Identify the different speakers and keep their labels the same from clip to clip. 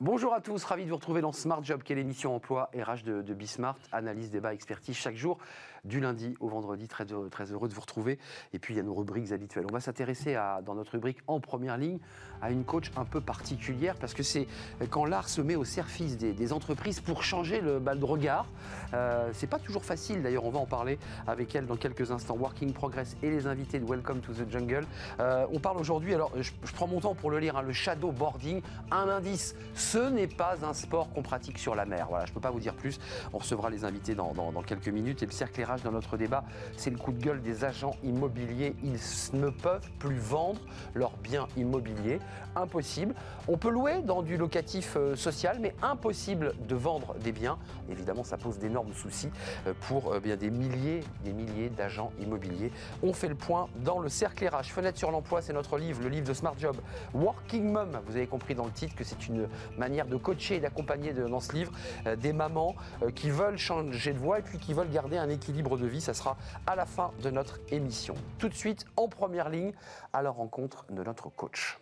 Speaker 1: Bonjour à tous, ravi de vous retrouver dans Smart Job, qui est l'émission emploi RH de, de Bismart. Analyse, débat, expertise chaque jour, du lundi au vendredi. Très, heureux- de vous retrouver. Et puis il y a nos rubriques habituelles. On va s'intéresser dans notre rubrique en première ligne à une coach un peu particulière parce que c'est quand l'art se met au service des, entreprises pour changer le, bah, le regard. Euh, c'est pas toujours facile d'ailleurs, on va en parler avec elle dans quelques instants. Working Progress et les invités de Welcome to the Jungle. Euh, on parle aujourd'hui, alors je, prends mon temps pour le lire, hein, le shadow boarding. Un indice, ce n'est pas un sport qu'on pratique sur la mer. Voilà, je ne peux pas vous dire plus. On recevra les invités dans quelques minutes. Et le cercle Dans notre débat, c'est le coup de gueule des agents immobiliers. Ils ne peuvent plus vendre leurs biens immobiliers. Impossible. On peut louer dans du locatif euh, social, mais impossible de vendre des biens. Évidemment, ça pose d'énormes soucis euh, pour euh, bien des milliers, des milliers d'agents immobiliers. On fait le point dans le cercle. Fenêtre sur l'emploi, c'est notre livre, le livre de Smart Job. Working Mom, vous avez compris dans le titre que c'est une manière de coacher et d'accompagner dans ce livre des mamans qui veulent changer de voie et puis qui veulent garder un équilibre de vie. Ça sera à la fin de notre émission. Tout de suite, en première ligne, à la rencontre de notre coach.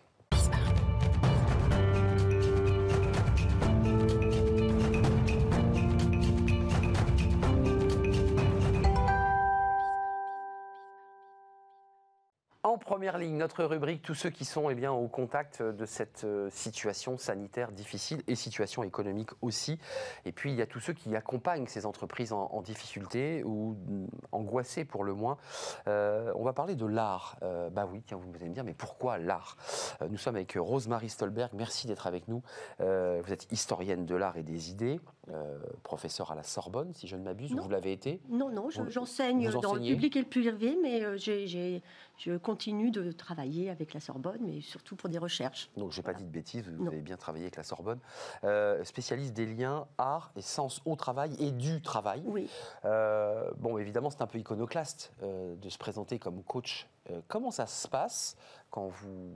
Speaker 1: En première ligne, notre rubrique, tous ceux qui sont eh bien, au contact de cette euh, situation sanitaire difficile et situation économique aussi. Et puis, il y a tous ceux qui accompagnent ces entreprises en, en difficulté ou mm, angoissées pour le moins. Euh, on va parler de l'art. Euh, bah oui, tiens, vous allez me dire, mais pourquoi l'art? Euh, Nous sommes avec Rosemarie Stolberg. Merci d'être avec nous. Euh, vous êtes historienne de l'art et des idées, euh, professeure à la Sorbonne, si je ne m'abuse, vous l'avez été?
Speaker 2: Non, non, j'enseigne dans le public et le privé, mais euh, j'ai- j'ai- je continue de travailler avec la Sorbonne, mais surtout pour des recherches.
Speaker 1: Donc, j'ai pas dit de bêtises, vous
Speaker 2: Non.
Speaker 1: avez bien travaillé avec la Sorbonne. Euh, spécialiste des liens art et sens au travail et du travail.
Speaker 2: Oui.
Speaker 1: Euh, bon, évidemment, c'est un peu iconoclaste euh, de se présenter comme coach. Comment ça se passe quand vous,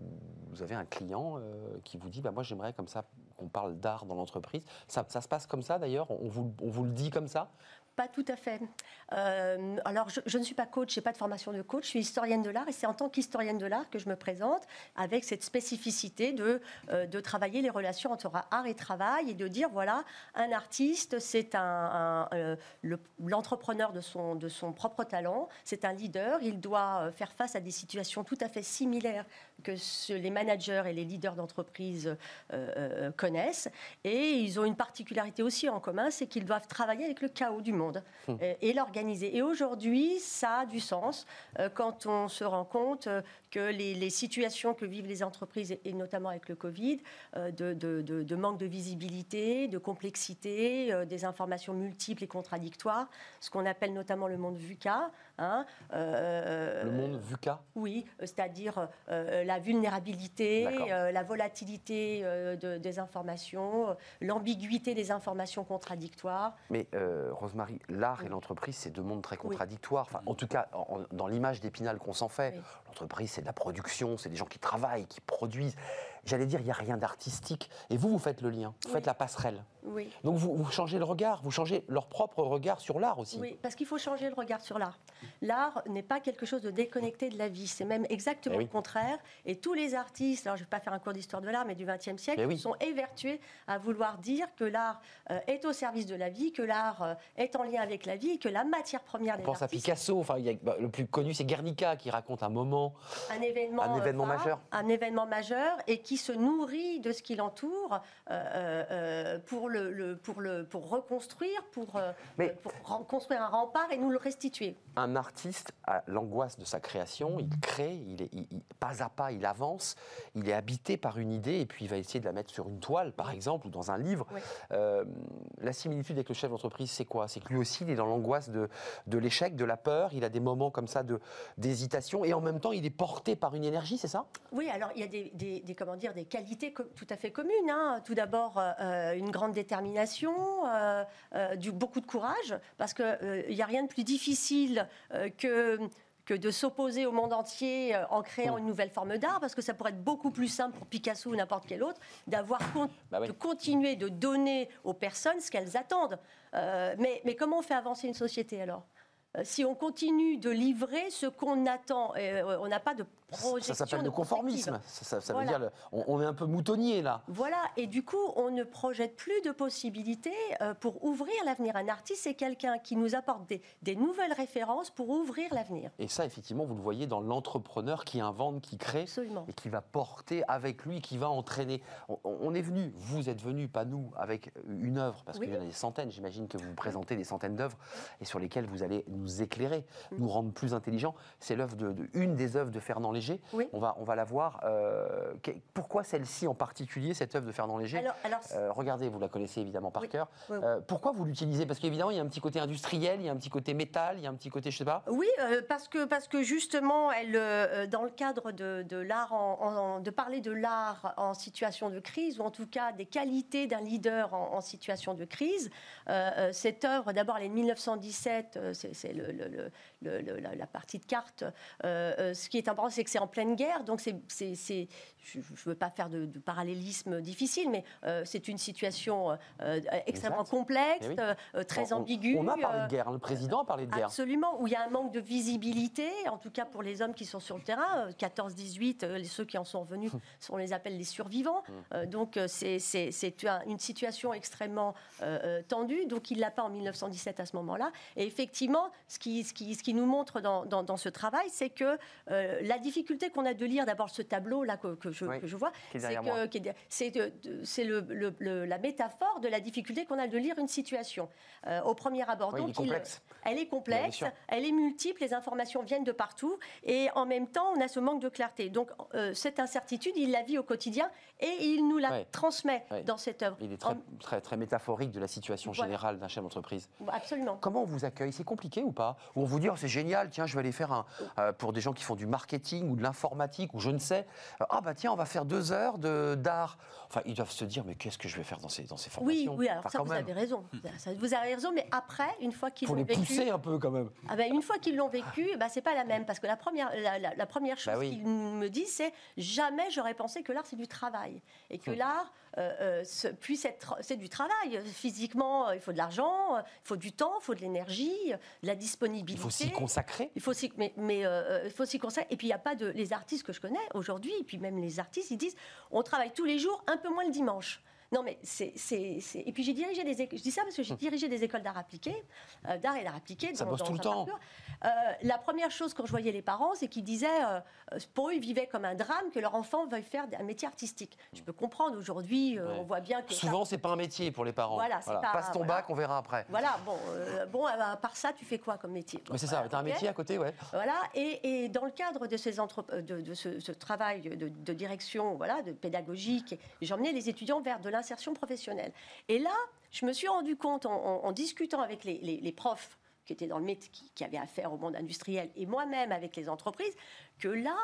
Speaker 1: vous avez un client qui vous dit bah, Moi, j'aimerais comme ça qu'on parle d'art dans l'entreprise? Ça, ça se passe comme ça d'ailleurs? On vous, on vous le dit comme ça?
Speaker 2: Pas tout à fait. Euh, alors, je, ne suis pas coach, je n'ai pas de formation de coach, je suis historienne de l'art et c'est en tant qu'historienne de l'art que je me présente avec cette spécificité de, euh, de travailler les relations entre art et travail et de dire voilà, un artiste, c'est un, euh, le- l'entrepreneur de son, de son propre talent, c'est un leader, il doit faire face à des situations tout à fait similaires que les managers et les leaders d'entreprise connaissent. Et ils ont une particularité aussi en commun, c'est qu'ils doivent travailler avec le chaos du monde euh, et l'organiser. Et aujourd'hui, ça a du sens euh, quand on se rend compte euh, que les, les situations que vivent les entreprises, et, notamment avec le Covid, de, de- de- de manque de visibilité, de complexité, des informations multiples et contradictoires, ce qu'on appelle notamment le monde VUCA. hein, euh,
Speaker 1: Le monde VUCA
Speaker 2: oui, c'est-à-dire euh, la vulnérabilité, euh, la volatilité de- des informations, l'ambiguïté des informations contradictoires.
Speaker 1: Mais euh, L'art et l'entreprise, c'est deux mondes très
Speaker 2: Oui.
Speaker 1: contradictoires. Enfin, en tout cas, en- dans l'image d'Épinal qu'on s'en fait,
Speaker 2: Oui.
Speaker 1: l'entreprise, c'est de la production, c'est des gens qui travaillent, qui produisent. J'allais dire, il n'y a rien d'artistique. Et vous, vous faites le lien, vous
Speaker 2: Oui.
Speaker 1: faites la passerelle.
Speaker 2: Oui.
Speaker 1: Donc vous, vous changez le regard, vous changez leur propre regard sur l'art aussi.
Speaker 2: Oui, parce qu'il faut changer le regard sur l'art. L'art n'est pas quelque chose de déconnecté de la vie, c'est même exactement
Speaker 1: Eh oui.
Speaker 2: le contraire. Et tous les artistes, alors je ne vais pas faire un cours d'histoire de l'art, mais du XXe siècle,
Speaker 1: Eh oui.
Speaker 2: sont évertués à vouloir dire que l'art euh, est au service de la vie, que l'art euh, est en lien avec la vie, que la matière première
Speaker 1: On
Speaker 2: des
Speaker 1: pense à Picasso, enfin, il y a- bah, le plus connu, c'est Guernica qui raconte un moment.
Speaker 2: un événement,
Speaker 1: Un
Speaker 2: euh,
Speaker 1: événement
Speaker 2: phare,
Speaker 1: majeur.
Speaker 2: un événement majeur et qui se nourrit de ce qui l'entoure euh, euh, pour le, le- pour le pour reconstruire pour euh,
Speaker 1: Mais-
Speaker 2: pour ren- construire un rempart et nous le restituer.
Speaker 1: Un artiste a l'angoisse de sa création, il crée, il est, il- il- pas à pas, il avance, il est habité par une idée et puis il va essayer de la mettre sur une toile, par exemple, ou dans un livre.
Speaker 2: Oui.
Speaker 1: Euh, la similitude avec le chef d'entreprise, c'est quoi? C'est que lui aussi, il est dans l'angoisse de, de l'échec, de la peur, il a des moments comme ça d'hésitation et en même temps, il est porté par une énergie, c'est ça?
Speaker 2: Oui, alors il y a des, des- des, comment dire, des qualités tout à fait communes. hein. Tout d'abord, euh, une grande détermination, euh, euh, du, beaucoup de courage, parce qu'il n'y a rien de plus difficile euh, que que de s'opposer au monde entier euh, en créant une nouvelle forme d'art, parce que ça pourrait être beaucoup plus simple pour Picasso ou n'importe quel autre d'avoir con-
Speaker 1: Bah oui.
Speaker 2: de continuer de donner aux personnes ce qu'elles attendent. Euh, mais, mais comment on fait avancer une société alors? Euh, si on continue de livrer ce qu'on attend, euh, on n'a pas de projection.
Speaker 1: Ça s'appelle le conformisme. Ça, ça veut dire, on, on est un peu moutonnier là.
Speaker 2: Voilà, et du coup, on ne projette plus de possibilités euh, pour ouvrir l'avenir. Un artiste, c'est quelqu'un qui nous apporte des, des nouvelles références pour ouvrir l'avenir.
Speaker 1: Et ça, effectivement, vous le voyez dans l'entrepreneur qui invente, qui crée.
Speaker 2: Absolument.
Speaker 1: et qui va porter avec lui, qui va entraîner. On, on est venu, vous êtes venu, pas nous, avec une œuvre, parce
Speaker 2: Oui.
Speaker 1: qu'il y en a des centaines, j'imagine que vous présentez des centaines d'œuvres, et sur lesquelles vous allez nous éclairer,
Speaker 2: Mm.
Speaker 1: nous rendre plus intelligents. C'est l'œuvre de, de- une des œuvres de Fernand Léger.
Speaker 2: Oui.
Speaker 1: On va, on va la voir. Euh, que- pourquoi celle-ci en particulier, cette œuvre de Fernand Léger
Speaker 2: Alors, alors
Speaker 1: Euh, regardez, vous la connaissez évidemment par
Speaker 2: Oui.
Speaker 1: cœur.
Speaker 2: Oui.
Speaker 1: Euh, pourquoi vous l'utilisez? Parce qu'évidemment, il y a un petit côté industriel, il y a un petit côté métal, il y a un petit côté, je sais pas.
Speaker 2: Oui, parce, que, parce que justement, elle, dans le cadre de, de l'art, en- en- de parler de l'art en situation de crise, ou en tout cas des qualités d'un leader en, en situation de crise, cette œuvre, d'abord, elle est de 1917, euh, c'est le- le- le- la, la partie de cartes. Euh, ce qui est important, c'est que c'est en pleine guerre, donc c'est, je ne veux pas faire de, de parallélisme difficile, mais euh, c'est une situation euh, extrêmement
Speaker 1: Exact.
Speaker 2: complexe,
Speaker 1: Eh oui.
Speaker 2: euh, euh, très
Speaker 1: On- on-
Speaker 2: ambiguë.
Speaker 1: On a parlé
Speaker 2: euh,
Speaker 1: de guerre, le président a parlé de guerre.
Speaker 2: Absolument, où il y a un manque de visibilité, en tout cas pour les hommes qui sont sur le terrain, euh, 14-18, euh, les- ceux qui en sont revenus, on les appelle les survivants. Euh, donc euh, c'est- c'est c'est un- une situation extrêmement euh, euh, tendue, donc il ne l'a pas en 1917 à ce moment-là. Et effectivement, ce qui, ce qui, ce qui nous montre dans, dans- dans ce travail, c'est que euh, la difficulté qu'on a de lire d'abord ce tableau-là que, que je,
Speaker 1: Oui,
Speaker 2: que je vois, c'est le- le- le- la métaphore de la difficulté qu'on a de lire une situation euh, au premier abord.
Speaker 1: Oui, il est
Speaker 2: Donc, il- elle est complexe, elle est multiple, les informations viennent de partout, et en même temps, on a ce manque de clarté. Donc, euh, cette incertitude, il la vit au quotidien et il nous la transmet dans cette œuvre.
Speaker 1: Il est très,
Speaker 2: En-
Speaker 1: très, très métaphorique de la situation
Speaker 2: Voilà.
Speaker 1: générale d'un chef d'entreprise.
Speaker 2: Absolument.
Speaker 1: Comment on vous accueille? C'est compliqué ou pas? Ou on vous dit oh, c'est génial, tiens, je vais aller faire un. euh, pour des gens qui font du marketing ou de l'informatique ou je ne sais. ah bah tiens, on va faire deux heures de- d'art. Enfin, ils doivent se dire mais qu'est-ce que je vais faire dans ces, dans ces
Speaker 2: Oui,
Speaker 1: formations
Speaker 2: oui, alors
Speaker 1: Enfin,
Speaker 2: ça,
Speaker 1: quand
Speaker 2: vous
Speaker 1: même.
Speaker 2: avez raison. Ça, vous avez raison, mais après, une fois qu'ils
Speaker 1: faut
Speaker 2: l'ont
Speaker 1: les
Speaker 2: vécu,
Speaker 1: pousser un peu quand même.
Speaker 2: Ah ben, une fois qu'ils l'ont vécu, eh ben, c'est pas la même. Parce que la première, la, la- la première chose
Speaker 1: Bah oui.
Speaker 2: qu'ils me disent, c'est jamais j'aurais pensé que l'art, c'est du travail. Et que
Speaker 1: Hum.
Speaker 2: l'art euh, euh, se- puisse être. C'est du travail. Physiquement, euh, il faut de l'argent, euh, il faut du temps, il faut de l'énergie, de la disponibilité.
Speaker 1: Il faut s'y consacrer.
Speaker 2: Il faut s'y, mais, mais, euh, il faut s'y consacrer. Et puis, il n'y a pas de. Les artistes que je connais aujourd'hui, et puis même les artistes, ils disent on travaille tous les jours, un peu moins le dimanche. Non, mais c'est. Et puis, j'ai dirigé des. Je dis ça parce que j'ai dirigé des écoles d'art appliqué, euh, d'art et d'art appliqué.
Speaker 1: Ça
Speaker 2: dans-
Speaker 1: bosse
Speaker 2: dans
Speaker 1: tout le temps.
Speaker 2: parcours. Euh, la première chose, quand je voyais les parents, c'est qu'ils disaient euh, pour eux, ils vivaient comme un drame que leur enfant veuille faire un métier artistique. Je peux comprendre aujourd'hui, euh,
Speaker 1: Ouais.
Speaker 2: on voit bien que. ça-
Speaker 1: Souvent, c'est pas un métier pour les parents.
Speaker 2: Voilà, c'est pas-
Speaker 1: Passe ton
Speaker 2: voilà.
Speaker 1: bac, on verra après.
Speaker 2: Voilà, bon, bon, à part ça, tu fais quoi comme métier
Speaker 1: Mais c'est ça,
Speaker 2: Voilà,
Speaker 1: t'as un métier à côté, ouais.
Speaker 2: Voilà, et, et dans le cadre de, ces entrep- de, de ce, ce travail de, de direction, voilà, de pédagogique, j'emmenais les étudiants vers de l'insertion professionnelle. Et là, je me suis rendu compte en, en- en discutant avec les, les- les profs qui dans le métier, qui, avaient affaire au monde industriel, et moi-même avec les entreprises, que là,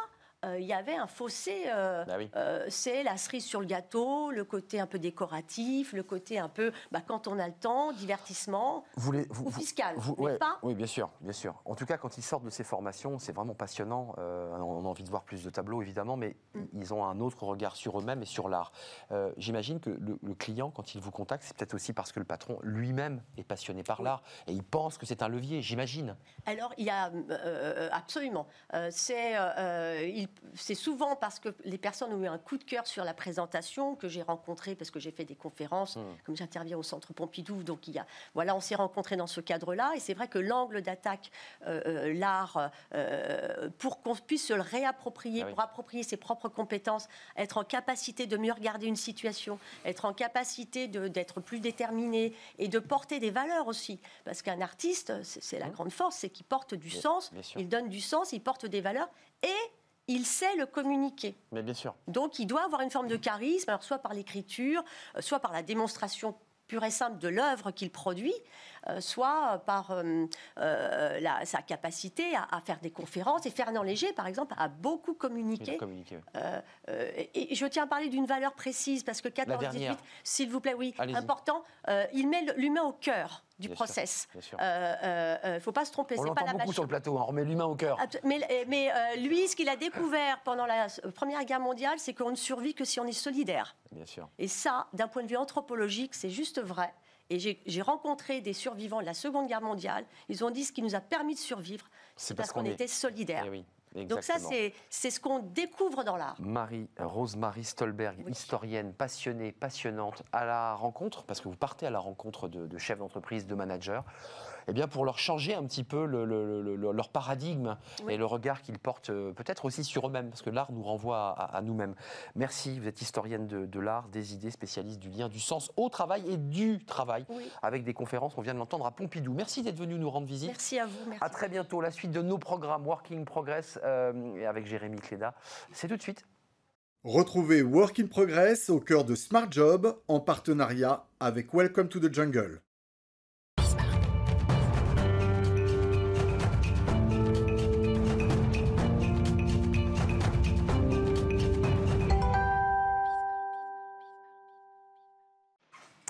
Speaker 2: il y avait un fossé. euh,
Speaker 1: Bah oui.
Speaker 2: euh, c'est la cerise sur le gâteau, le côté un peu décoratif, le côté un peu, bah, quand on a le temps, divertissement,
Speaker 1: Vous les- vous-
Speaker 2: ou fiscal,
Speaker 1: vous-
Speaker 2: mais
Speaker 1: ouais,
Speaker 2: pas?
Speaker 1: Oui, bien sûr, bien sûr. En tout cas, quand ils sortent de ces formations, c'est vraiment passionnant. Euh, on a envie de voir plus de tableaux, évidemment, mais
Speaker 2: Mm.
Speaker 1: ils ont un autre regard sur eux-mêmes et sur l'art. Euh, J'imagine que le, le client, quand il vous contacte, c'est peut-être aussi parce que le patron lui-même est passionné par l'art et il pense que c'est un levier, j'imagine.
Speaker 2: Alors, il y a euh, absolument. Euh, c'est euh, il- c'est souvent parce que les personnes ont eu un coup de cœur sur la présentation que j'ai rencontré parce que j'ai fait des conférences,
Speaker 1: Mm.
Speaker 2: comme j'interviens au Centre Pompidou. Donc, il y a, voilà, on s'est rencontrés dans ce cadre-là. Et c'est vrai que l'angle d'attaque, euh, euh, l'art, euh, pour qu'on puisse se le réapproprier,
Speaker 1: Ah oui.
Speaker 2: pour approprier ses propres compétences, être en capacité de mieux regarder une situation, être en capacité d'être plus déterminé et de porter des valeurs aussi. Parce qu'un artiste, c'est la
Speaker 1: Mhm.
Speaker 2: grande force, c'est qu'il porte du
Speaker 1: Bien-
Speaker 2: sens,
Speaker 1: bien
Speaker 2: il donne du sens, il porte des valeurs et il sait le communiquer.
Speaker 1: Mais bien sûr.
Speaker 2: Donc, il doit avoir une forme de charisme, alors soit par l'écriture, euh, soit par la démonstration pure et simple de l'œuvre qu'il produit, euh, soit par euh, euh, la- sa capacité à, à faire des conférences. Et Fernand Léger, par exemple, a beaucoup
Speaker 1: Il a
Speaker 2: communiqué.
Speaker 1: communiqué.
Speaker 2: Euh, et je tiens à parler d'une valeur précise, parce que 14-18,
Speaker 1: dernière.
Speaker 2: s'il vous plaît, oui, important, il met l'humain au cœur du
Speaker 1: Bien
Speaker 2: process. Il ne faut pas se tromper,
Speaker 1: On l'entend beaucoup
Speaker 2: machine.
Speaker 1: sur le plateau, hein, on remet l'humain au cœur.
Speaker 2: Mais, euh, mais, euh, lui, ce qu'il a découvert pendant la Première Guerre mondiale, c'est qu'on ne survit que si on est solidaire.
Speaker 1: Bien sûr.
Speaker 2: Et ça, d'un point de vue anthropologique, c'est juste vrai. Et j'ai rencontré des survivants de la Seconde Guerre mondiale. Ils ont dit ce qui nous a permis de survivre, c'est parce qu'on était solidaires.
Speaker 1: Eh oui.
Speaker 2: Donc ça, c'est ce qu'on découvre dans l'art.
Speaker 1: Marie, Rosemary Stolberg, historienne passionnée, passionnante, à la rencontre, parce que vous partez à la rencontre de chefs d'entreprise, de managers eh bien, pour leur changer un petit peu leur paradigme et le regard qu'ils portent euh, peut-être aussi sur eux-mêmes, parce que l'art nous renvoie à, nous-mêmes. Merci, vous êtes historienne de, l'art, des idées, spécialiste du lien, du sens au travail et du travail, avec des conférences, on vient de l'entendre à Pompidou. Merci d'être venu nous rendre visite.
Speaker 2: Merci à vous. Merci.
Speaker 1: À très bientôt. La suite de nos programmes Working Progress euh, avec Jérémy Cléda, c'est tout de suite.
Speaker 3: Retrouvez Work in Progress au cœur de Smart Job en partenariat avec Welcome to the Jungle.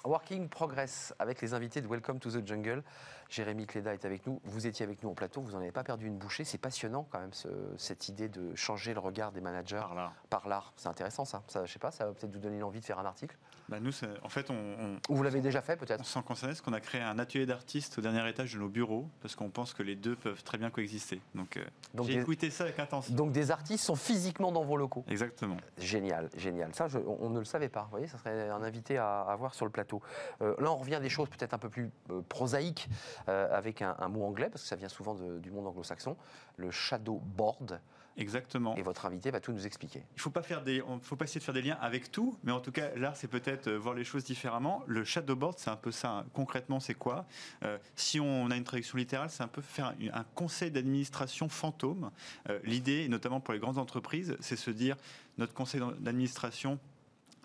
Speaker 1: Working Progress avec les invités de Welcome to the Jungle. Jérémy Cléda est avec nous. Vous étiez avec nous en plateau, vous n'en avez pas perdu une bouchée. C'est passionnant quand même cette idée de changer le regard des managers par l'art. C'est intéressant ça. ça. Je sais pas, ça va peut-être vous donner l'envie de faire un article.
Speaker 4: Bah nous, en fait, on,
Speaker 1: Ou vous l'avez déjà fait peut-être. On
Speaker 4: s'en concerne parce qu'on a créé un atelier d'artistes au dernier étage de nos bureaux parce qu'on pense que les deux peuvent très bien coexister. Donc, euh, Donc j'ai écouté ça avec attention.
Speaker 1: Donc des artistes sont physiquement dans vos locaux.
Speaker 4: Exactement.
Speaker 1: Génial, génial. Ça, on, ne le savait pas. Vous voyez, ça serait un invité à, à voir sur le plateau. Euh, là, on revient à des choses peut-être un peu plus euh, prosaïques avec un, mot anglais parce que ça vient souvent du monde anglo-saxon, le shadow board.
Speaker 4: Exactement.
Speaker 1: Et votre invité va tout nous expliquer.
Speaker 4: Il ne faut pas faire des, faut pas essayer de faire des liens avec tout, mais en tout cas, l'art, c'est peut-être euh, voir les choses différemment. Le shadowboard, c'est un peu ça. Hein. Concrètement, c'est quoi? Euh, Si on a une traduction littérale, c'est un peu faire un conseil d'administration fantôme. Euh, l'idée, notamment pour les grandes entreprises, c'est se dire notre conseil d'administration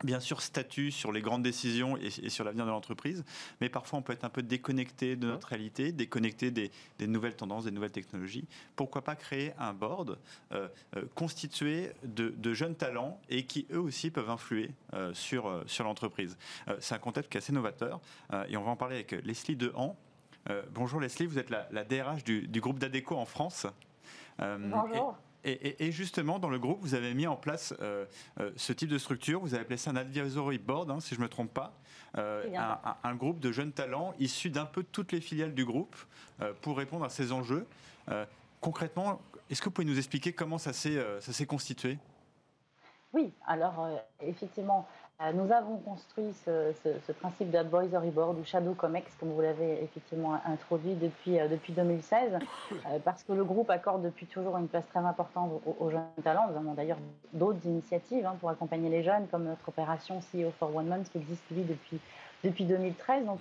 Speaker 4: bien sûr statut sur les grandes décisions et, sur l'avenir de l'entreprise, mais parfois on peut être un peu déconnecté de notre réalité, déconnecté des, nouvelles tendances, des nouvelles technologies. Pourquoi pas créer un board euh, euh, constitué de, jeunes talents et qui eux aussi peuvent influer euh, sur, sur l'entreprise C'est un concept qui est assez novateur et on va en parler avec Leslie Dehan. bonjour Leslie, vous êtes la, DRH du, groupe d'Adeco en France.
Speaker 5: bonjour.
Speaker 4: Et, justement, dans le groupe, vous avez mis en place euh, euh, ce type de structure. Vous avez appelé ça un advisory board, hein, si je ne me trompe pas. Euh, un, groupe de jeunes talents issus d'un peu toutes les filiales du groupe pour répondre à ces enjeux. concrètement, est-ce que vous pouvez nous expliquer comment ça s'est constitué?
Speaker 5: Oui, alors effectivement, nous avons construit ce, principe d'advisory board ou shadow comex, comme vous l'avez effectivement introduit depuis, euh, depuis 2016, euh, parce que le groupe accorde depuis toujours une place très importante aux, jeunes talents. Nous avons d'ailleurs d'autres initiatives hein, pour accompagner les jeunes, comme notre opération CEO for One Month qui existe depuis, depuis 2013. Donc,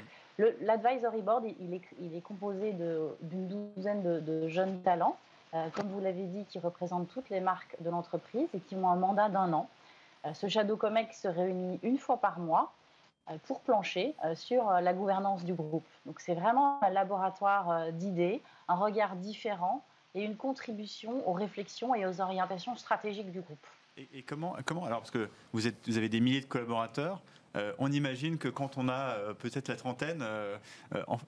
Speaker 5: l'advisory board, il est, il est composé d'une douzaine de, jeunes talents, comme vous l'avez dit, qui représentent toutes les marques de l'entreprise et qui ont un mandat d'un an. Euh, ce Shadow Comex se réunit une fois par mois euh, pour plancher euh, sur la gouvernance du groupe. Donc c'est vraiment un laboratoire d'idées, un regard différent et une contribution aux réflexions et aux orientations stratégiques du groupe.
Speaker 4: Et, comment, comment alors parce que vous, êtes, vous avez des milliers de collaborateurs, on imagine que quand on a peut-être la trentaine,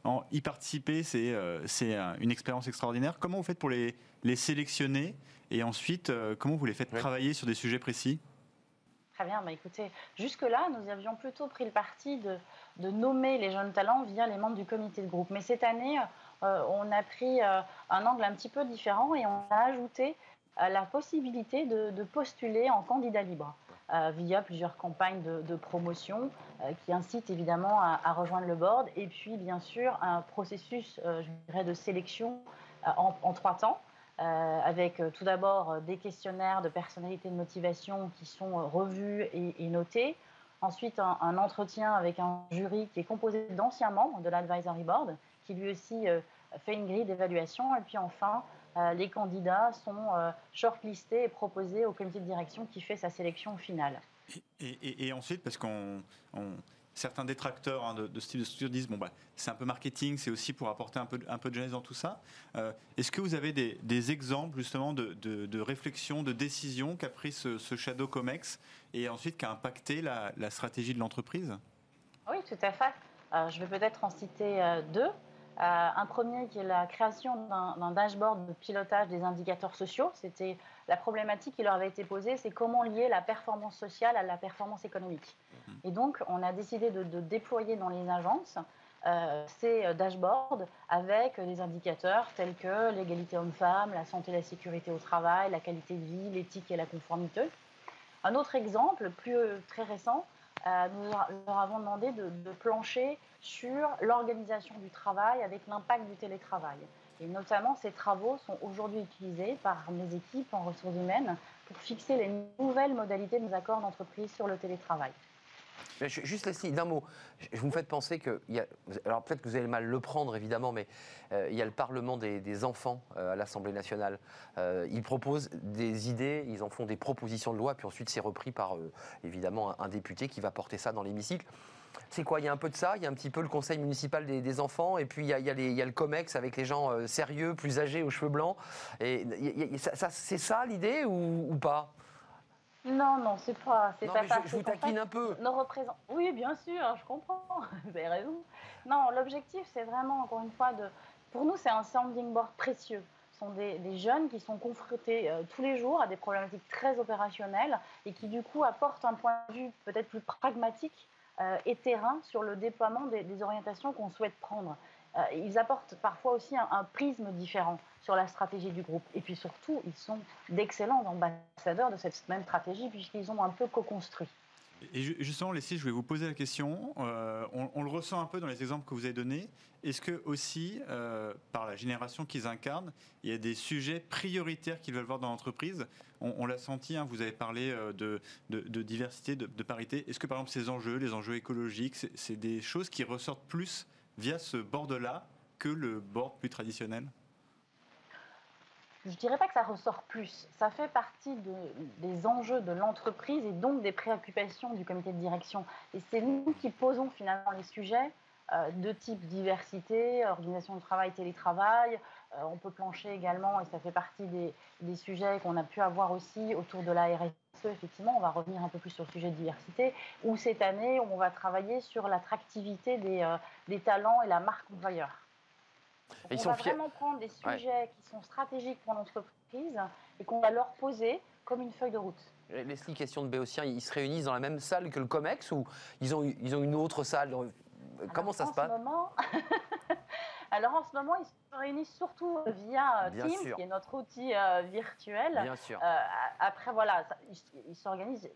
Speaker 4: en, y participer, c'est c'est une expérience extraordinaire. Comment vous faites pour les, les sélectionner? Et ensuite, comment vous les faites travailler sur des sujets précis?
Speaker 5: Très bien, bah écoutez, jusque-là, nous avions plutôt pris le parti de, nommer les jeunes talents via les membres du comité de groupe. Mais cette année, euh, on a pris euh, un angle un petit peu différent et on a ajouté euh, la possibilité de, postuler en candidat libre via plusieurs campagnes de, promotion qui incitent évidemment à, à, rejoindre le board et puis bien sûr un processus, je dirais, de sélection en, en trois temps. Euh, avec euh, tout d'abord euh, des questionnaires de personnalité de motivation qui sont revus et, notés. Ensuite, un, entretien avec un jury qui est composé d'anciens membres de l'Advisory Board, qui lui aussi fait une grille d'évaluation. Et puis enfin, les candidats sont shortlistés et proposés au comité de direction qui fait sa sélection finale.
Speaker 4: Et ensuite, parce qu'on certains détracteurs hein, de, ce type de structure disent bon bah c'est un peu marketing, c'est aussi pour apporter un peu, de jeunesse dans tout ça. Euh, est-ce que vous avez des, exemples justement de, de, réflexion, de décision qu'a pris ce, Shadow Comex et ensuite qui a impacté la, stratégie de l'entreprise?
Speaker 5: Oui, tout à fait. Euh, je vais peut-être en citer euh, deux. Un premier qui est la création d'un dashboard de pilotage des indicateurs sociaux. C'était la problématique qui leur avait été posée, c'est comment lier la performance sociale à la performance économique. Et donc, on a décidé de, déployer dans les agences ces dashboards avec des indicateurs tels que l'égalité homme-femme, la santé et la sécurité au travail, la qualité de vie, l'éthique et la conformité. Un autre exemple, plus très récent, nous leur avons demandé de, de plancher sur l'organisation du travail avec l'impact du télétravail. Et notamment, ces travaux sont aujourd'hui utilisés par mes équipes en ressources humaines pour fixer les nouvelles modalités de nos accords d'entreprise sur le télétravail.
Speaker 1: Juste Leslie, d'un mot, vous me faites penser que, alors peut-être que vous allez mal le prendre évidemment, mais euh, il y a le Parlement des, enfants euh, à l'Assemblée nationale. Euh, ils proposent des idées, ils en font des propositions de loi, puis ensuite c'est repris par évidemment un, député qui va porter ça dans l'hémicycle. C'est quoi? Il y a un peu de ça, il y a un petit peu le conseil municipal des, enfants, et puis il y, a, il, y a le COMEX avec les gens sérieux, plus âgés, aux cheveux blancs. Et ça, c'est ça l'idée ou pas?
Speaker 5: Non, non, c'est pas, c'est pas
Speaker 1: mais Je, vous taquine un peu.
Speaker 5: Nos représentants. Oui, bien sûr, je comprends. vous avez raison. Non, l'objectif, c'est vraiment, encore une fois, de. Pour nous, c'est un sounding board précieux. Ce sont des, jeunes qui sont confrontés euh, tous les jours à des problématiques très opérationnelles et qui, du coup, apportent un point de vue peut-être plus pragmatique euh, et terrain sur le déploiement des orientations qu'on souhaite prendre. Euh, ils apportent parfois aussi un, prisme différent sur la stratégie du groupe. Et puis surtout, ils sont d'excellents ambassadeurs de cette même stratégie puisqu'ils ont un peu co-construit.
Speaker 4: Et justement, Leslie, je vais vous poser la question. Euh, on, le ressent un peu dans les exemples que vous avez donnés. Est-ce que aussi, euh, par la génération qu'ils incarnent, il y a des sujets prioritaires qu'ils veulent voir dans l'entreprise? On, l'a senti, hein, vous avez parlé de, diversité, de, de parité. Est-ce que par exemple ces enjeux, les enjeux écologiques, c'est des choses qui ressortent plus via ce board-là que le board plus traditionnel?
Speaker 5: Je ne dirais pas que ça ressort plus. Ça fait partie des enjeux de l'entreprise et donc des préoccupations du comité de direction. Et c'est nous qui posons finalement les sujets euh, de type diversité, organisation du travail, télétravail. Euh, on peut plancher également, et ça fait partie des, des sujets qu'on a pu avoir aussi autour de la RSE effectivement, on va revenir un peu plus sur le sujet de diversité, où cette année, on va travailler sur l'attractivité des, euh, des, talents et la marque employeur. On va vraiment prendre des sujets qui sont stratégiques pour l'entreprise et qu'on va leur poser comme une feuille de route.
Speaker 1: Leslie, question de Béotien, ils se réunissent dans la même salle que le COMEX ou ils ont, ils ont une autre salle? Comment ça se passe?
Speaker 5: Alors en ce moment, ils se réunissent surtout via euh, Teams, qui est notre outil euh, virtuel.
Speaker 1: Bien sûr.
Speaker 5: Euh, après, voilà, ils s'organisent.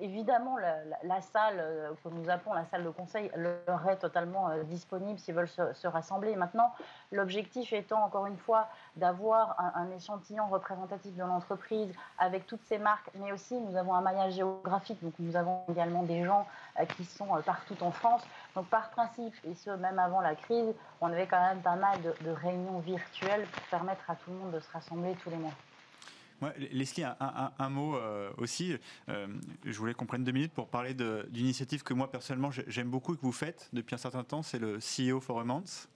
Speaker 5: Évidemment, la, salle que nous appelons la salle de conseil leur est totalement disponible s'ils veulent se, rassembler. Maintenant, l'objectif étant, encore une fois, d'avoir un, un, échantillon représentatif de l'entreprise avec toutes ces marques, mais aussi nous avons un maillage géographique, donc nous avons également des gens qui sont partout en France. Donc par principe, et ce même avant la crise, on avait quand même pas mal de, réunions virtuelles pour permettre à tout le monde de se rassembler tous les mois.
Speaker 4: Ouais, Leslie, un, mot euh, aussi. Euh, je voulais qu'on prenne deux minutes pour parler d'une initiative que moi personnellement j'aime beaucoup et que vous faites depuis un certain temps. C'est le CEO for Month.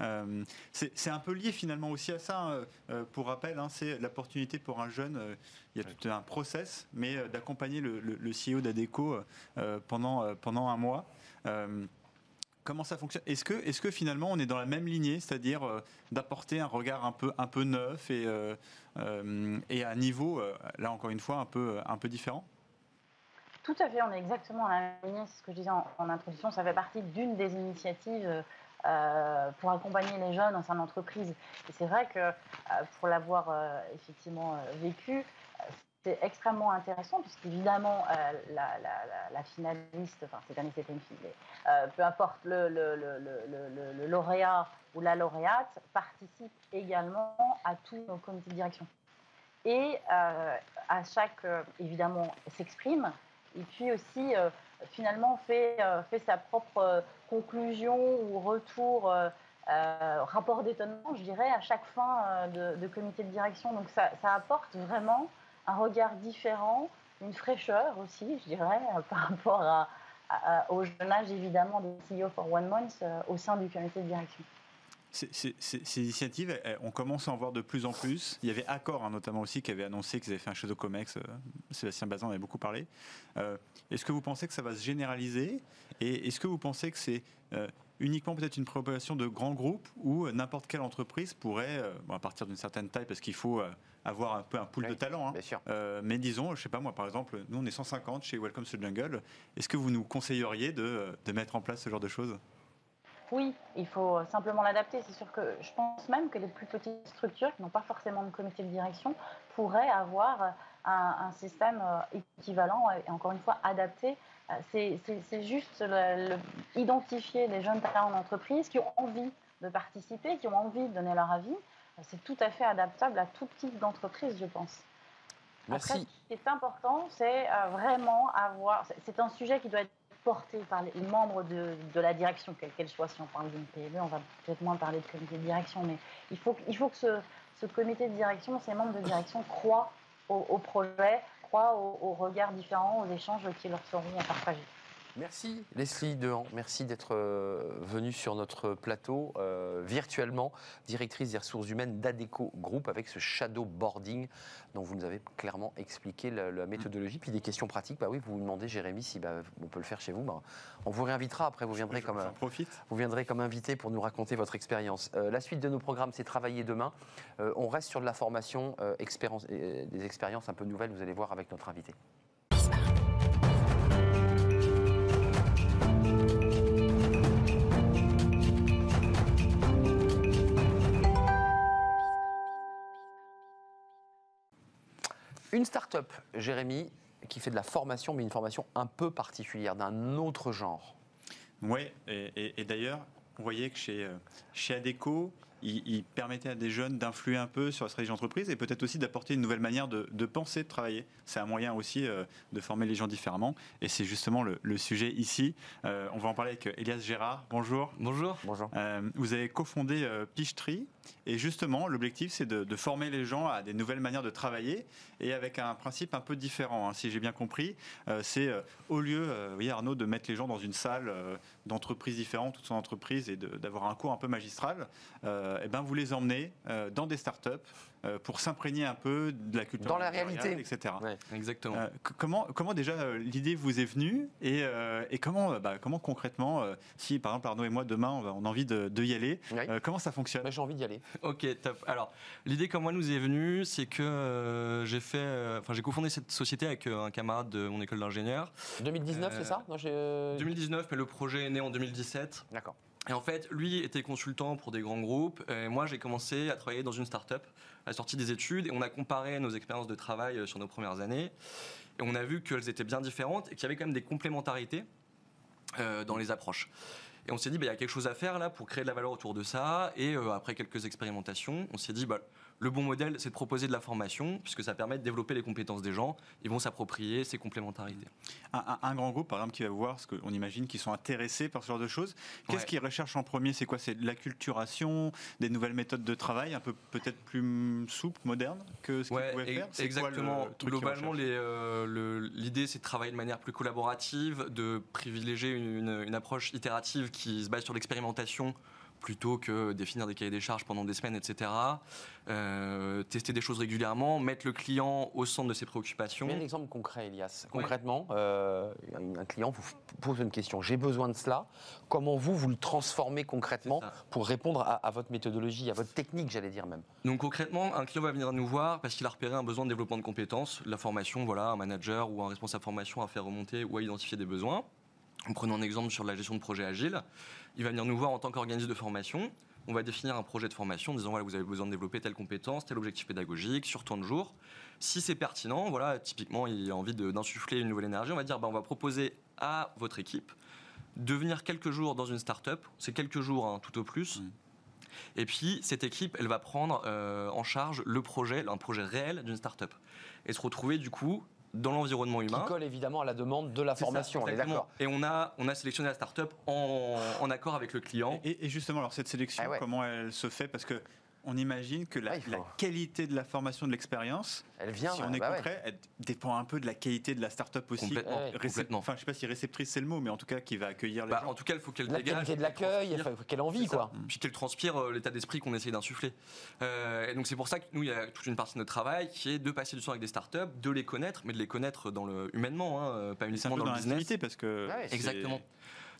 Speaker 4: Euh, c'est un peu lié finalement aussi à ça. Hein. pour rappel, hein, c'est l'opportunité pour un jeune. il y a tout un process, mais d'accompagner le, le, CEO d'Adeco pendant pendant un mois. Comment ça fonctionne? Est-ce que, est que finalement on est dans la même lignée, c'est-à-dire euh, d'apporter un regard un peu, un peu neuf et, euh, euh, et à un niveau, là encore une fois, un peu, un peu différent?
Speaker 5: Tout à fait, on est exactement dans la même lignée, c'est ce que je disais en, introduction, ça fait partie d'une des initiatives pour accompagner les jeunes au sein de l'entreprise. Et c'est vrai que pour l'avoir effectivement vécu, c'est extrêmement intéressant puisqu'évidemment euh, la, finaliste, enfin cette année c'était une fille, euh, peu importe le, lauréat ou la lauréate participe également à tous nos comités de direction. Et euh, à chaque, évidemment, s'exprime et puis aussi finalement fait, fait sa propre conclusion ou retour. rapport d'étonnement, je dirais, à chaque fin de, comité de direction. Donc ça, ça apporte vraiment un regard différent, une fraîcheur aussi, je dirais, euh, par rapport au jeune âge évidemment des CEO for One Month euh, au sein du comité de direction.
Speaker 4: Ces, initiatives, on commence à en voir de plus en plus. Il y avait Accor hein, notamment aussi qui avait annoncé qu'ils avaient fait un château Comex. Euh, Sébastien Bazin en avait beaucoup parlé. est-ce que vous pensez que ça va se généraliser? Et est-ce que vous pensez que c'est uniquement peut-être une préoccupation de grands groupes ou n'importe quelle entreprise pourrait, à partir d'une certaine taille, parce qu'il faut avoir un peu un pool de talent. Hein. Euh, mais disons, je sais pas moi, par exemple, nous on est 150 chez Welcome to Jungle. Est-ce que vous nous conseilleriez de, de, mettre en place ce genre de choses?
Speaker 5: Oui, il faut simplement l'adapter. C'est sûr que je pense même que les plus petites structures qui n'ont pas forcément de comité de direction pourraient avoir un, système euh, équivalent et encore une fois adapté. Euh, c'est juste identifier les jeunes talents en entreprise qui ont envie de participer, qui ont envie de donner leur avis. C'est tout à fait adaptable à tout type d'entreprise, je pense.
Speaker 1: Merci.
Speaker 5: Après, ce qui est important, c'est euh, vraiment avoir. C'est un sujet qui doit être porté par les membres de, la direction, quelle qu'elle soit. Si on parle d'une PME, on va peut-être moins parler de comité de direction, mais il faut, que ce, ce comité de direction, ces membres de direction croient au, projet, croient aux, regards différents, aux échanges qui leur seront partagés.
Speaker 1: Merci Leslie Dehan, merci d'être euh, venue sur notre plateau euh, virtuellement, directrice des ressources humaines d'Adeco Group avec ce shadow boarding dont vous nous avez clairement expliqué la, méthodologie. Puis des questions pratiques, bah oui, vous vous demandez Jérémy si bah, on peut le faire chez vous. Bah, on vous réinvitera après, vous viendrez, comme, vous viendrez comme invité pour nous raconter votre expérience. Euh, la suite de nos programmes, c'est Travailler demain. on reste sur de la formation, des expériences un peu nouvelles, vous allez voir avec notre invité. Une start-up, Jérémy, qui fait de la formation, mais une formation un peu particulière, d'un autre genre.
Speaker 4: Oui, et, d'ailleurs, vous voyez que chez, euh, chez Adeco, il, permettait à des jeunes d'influer un peu sur la stratégie d'entreprise et peut-être aussi d'apporter une nouvelle manière de, penser, de travailler. C'est un moyen aussi euh, de former les gens différemment et c'est justement le, sujet ici. Euh, on va en parler avec Elias Gérard. Bonjour.
Speaker 6: Bonjour.
Speaker 1: Bonjour.
Speaker 4: Euh, vous avez cofondé Pichetree et justement l'objectif c'est de, former les gens à des nouvelles manières de travailler et avec un principe un peu différent, hein, si j'ai bien compris. c'est au lieu, vous voyez Arnaud, de mettre les gens dans une salle d'entreprises différentes, toute son entreprise et d'avoir un cours un peu magistral, euh, eh ben, vous les emmenez euh, dans des startups euh, pour s'imprégner un peu de la culture.
Speaker 1: Dans la réalité.
Speaker 4: Etc.
Speaker 6: exactement.
Speaker 4: comment, comment déjà l'idée vous est venue et, et comment, bah, comment concrètement, si par exemple Arnaud et moi demain on, a envie de, y aller, comment ça fonctionne?
Speaker 1: Bah, J'ai envie d'y aller.
Speaker 6: Ok, top. Alors l'idée comme moi nous est venue, c'est que j'ai fait, enfin j'ai cofondé cette société avec un camarade de mon école d'ingénieur.
Speaker 1: 2019, c'est ça?
Speaker 6: Non, 2019, mais le projet est né en 2017.
Speaker 1: D'accord.
Speaker 6: Et en fait, lui était consultant pour des grands groupes. Et moi, j'ai commencé à travailler dans une start-up à la sortie des études. Et on a comparé nos expériences de travail euh, sur nos premières années. Et on a vu qu'elles étaient bien différentes et qu'il y avait quand même des complémentarités euh, dans les approches. Et on s'est dit, bah, il y a quelque chose à faire là pour créer de la valeur autour de ça. Et euh, après quelques expérimentations, on s'est dit, bah, le bon modèle, c'est de proposer de la formation, puisque ça permet de développer les compétences des gens. Ils vont s'approprier ces complémentarités.
Speaker 4: Un, grand groupe, par exemple, qui va voir, ce qu'on imagine qu'ils sont intéressés par ce genre de choses, qu'est-ce qu'ils recherchent en premier? C'est quoi? C'est de l'acculturation, des nouvelles méthodes de travail, un peu peut-être plus souples, modernes que ce qu'ils pouvaient faire?
Speaker 6: Exactement. Globalement, euh, l'idée, c'est de travailler de manière plus collaborative, de privilégier une, une approche itérative qui se base sur l'expérimentation plutôt que définir des cahiers des charges pendant des semaines, etc. Euh, tester des choses régulièrement, mettre le client au centre de ses préoccupations.
Speaker 1: un exemple concret, Elias. Concrètement, euh, un client vous pose une question. J'ai besoin de cela. Comment vous, vous le transformez concrètement pour répondre à, votre méthodologie, à votre technique, j'allais dire même?
Speaker 6: Donc concrètement, un client va venir nous voir parce qu'il a repéré un besoin de développement de compétences, la formation, voilà, un manager ou un responsable formation à faire remonter ou à identifier des besoins. Prenons un exemple sur la gestion de projet agile. Il va venir nous voir en tant qu'organisme de formation. On va définir un projet de formation en disant voilà, vous avez besoin de développer telle compétence, tel objectif pédagogique sur tant de jours. Si c'est pertinent, voilà, typiquement, il a envie d'insuffler une nouvelle énergie, on va dire bah, on va proposer à votre équipe de venir quelques jours dans une start-up. C'est quelques jours, hein, tout au plus. Mmh. Et puis, cette équipe, elle va prendre euh, en charge le projet, un projet réel d'une start-up. Et se retrouver, du coup, dans l'environnement humain.
Speaker 1: Qui colle évidemment à la demande de la formation, d'accord.
Speaker 6: Et on a, on a sélectionné la start-up en, en accord avec le client.
Speaker 4: Et, justement, alors cette sélection, ah comment elle se fait? Parce que on imagine que la, qualité de la formation de l'expérience,
Speaker 1: elle vient,
Speaker 4: si on est
Speaker 1: bah
Speaker 4: concret, elle dépend un peu de la qualité de la start-up aussi.
Speaker 6: Complètement. complètement.
Speaker 4: Enfin, je sais pas si réceptrice c'est le mot, mais en tout cas qui va accueillir les
Speaker 6: bah,
Speaker 4: gens.
Speaker 6: En tout cas, il faut qu'elle
Speaker 1: la
Speaker 6: dégage.
Speaker 1: qualité de l'accueil, il faut qu'elle envie, quoi.
Speaker 6: Puis qu'elle transpire euh, l'état d'esprit qu'on essaye d'insuffler. Euh, et donc c'est pour ça que nous, il y a toute une partie de notre travail qui est de passer du temps avec des start-up, de les connaître, mais de les connaître dans le humainement, hein, pas uniquement dans,
Speaker 4: dans
Speaker 6: le business.
Speaker 4: parce que
Speaker 6: exactement.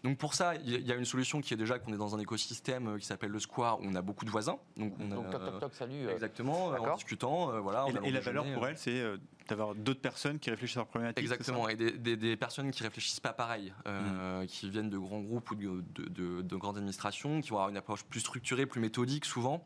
Speaker 6: Donc pour ça, il y a une solution qui est déjà qu'on est dans un écosystème euh, qui s'appelle le Square, où on a beaucoup de voisins. Donc, on a,
Speaker 1: Donc, toc, toc, toc, salut. euh,
Speaker 6: Exactement, euh, en discutant, euh, voilà. en
Speaker 4: Et, et la valeur pour
Speaker 6: euh,
Speaker 4: elle, c'est euh, d'avoir d'autres personnes qui réfléchissent à leurs problématiques. c'est ça
Speaker 6: Exactement, et des, des- des personnes qui réfléchissent pas pareil, euh,
Speaker 4: Mm.
Speaker 6: qui viennent de grands groupes ou de, de- de- de grandes administrations, qui vont avoir une approche plus structurée, plus méthodique souvent.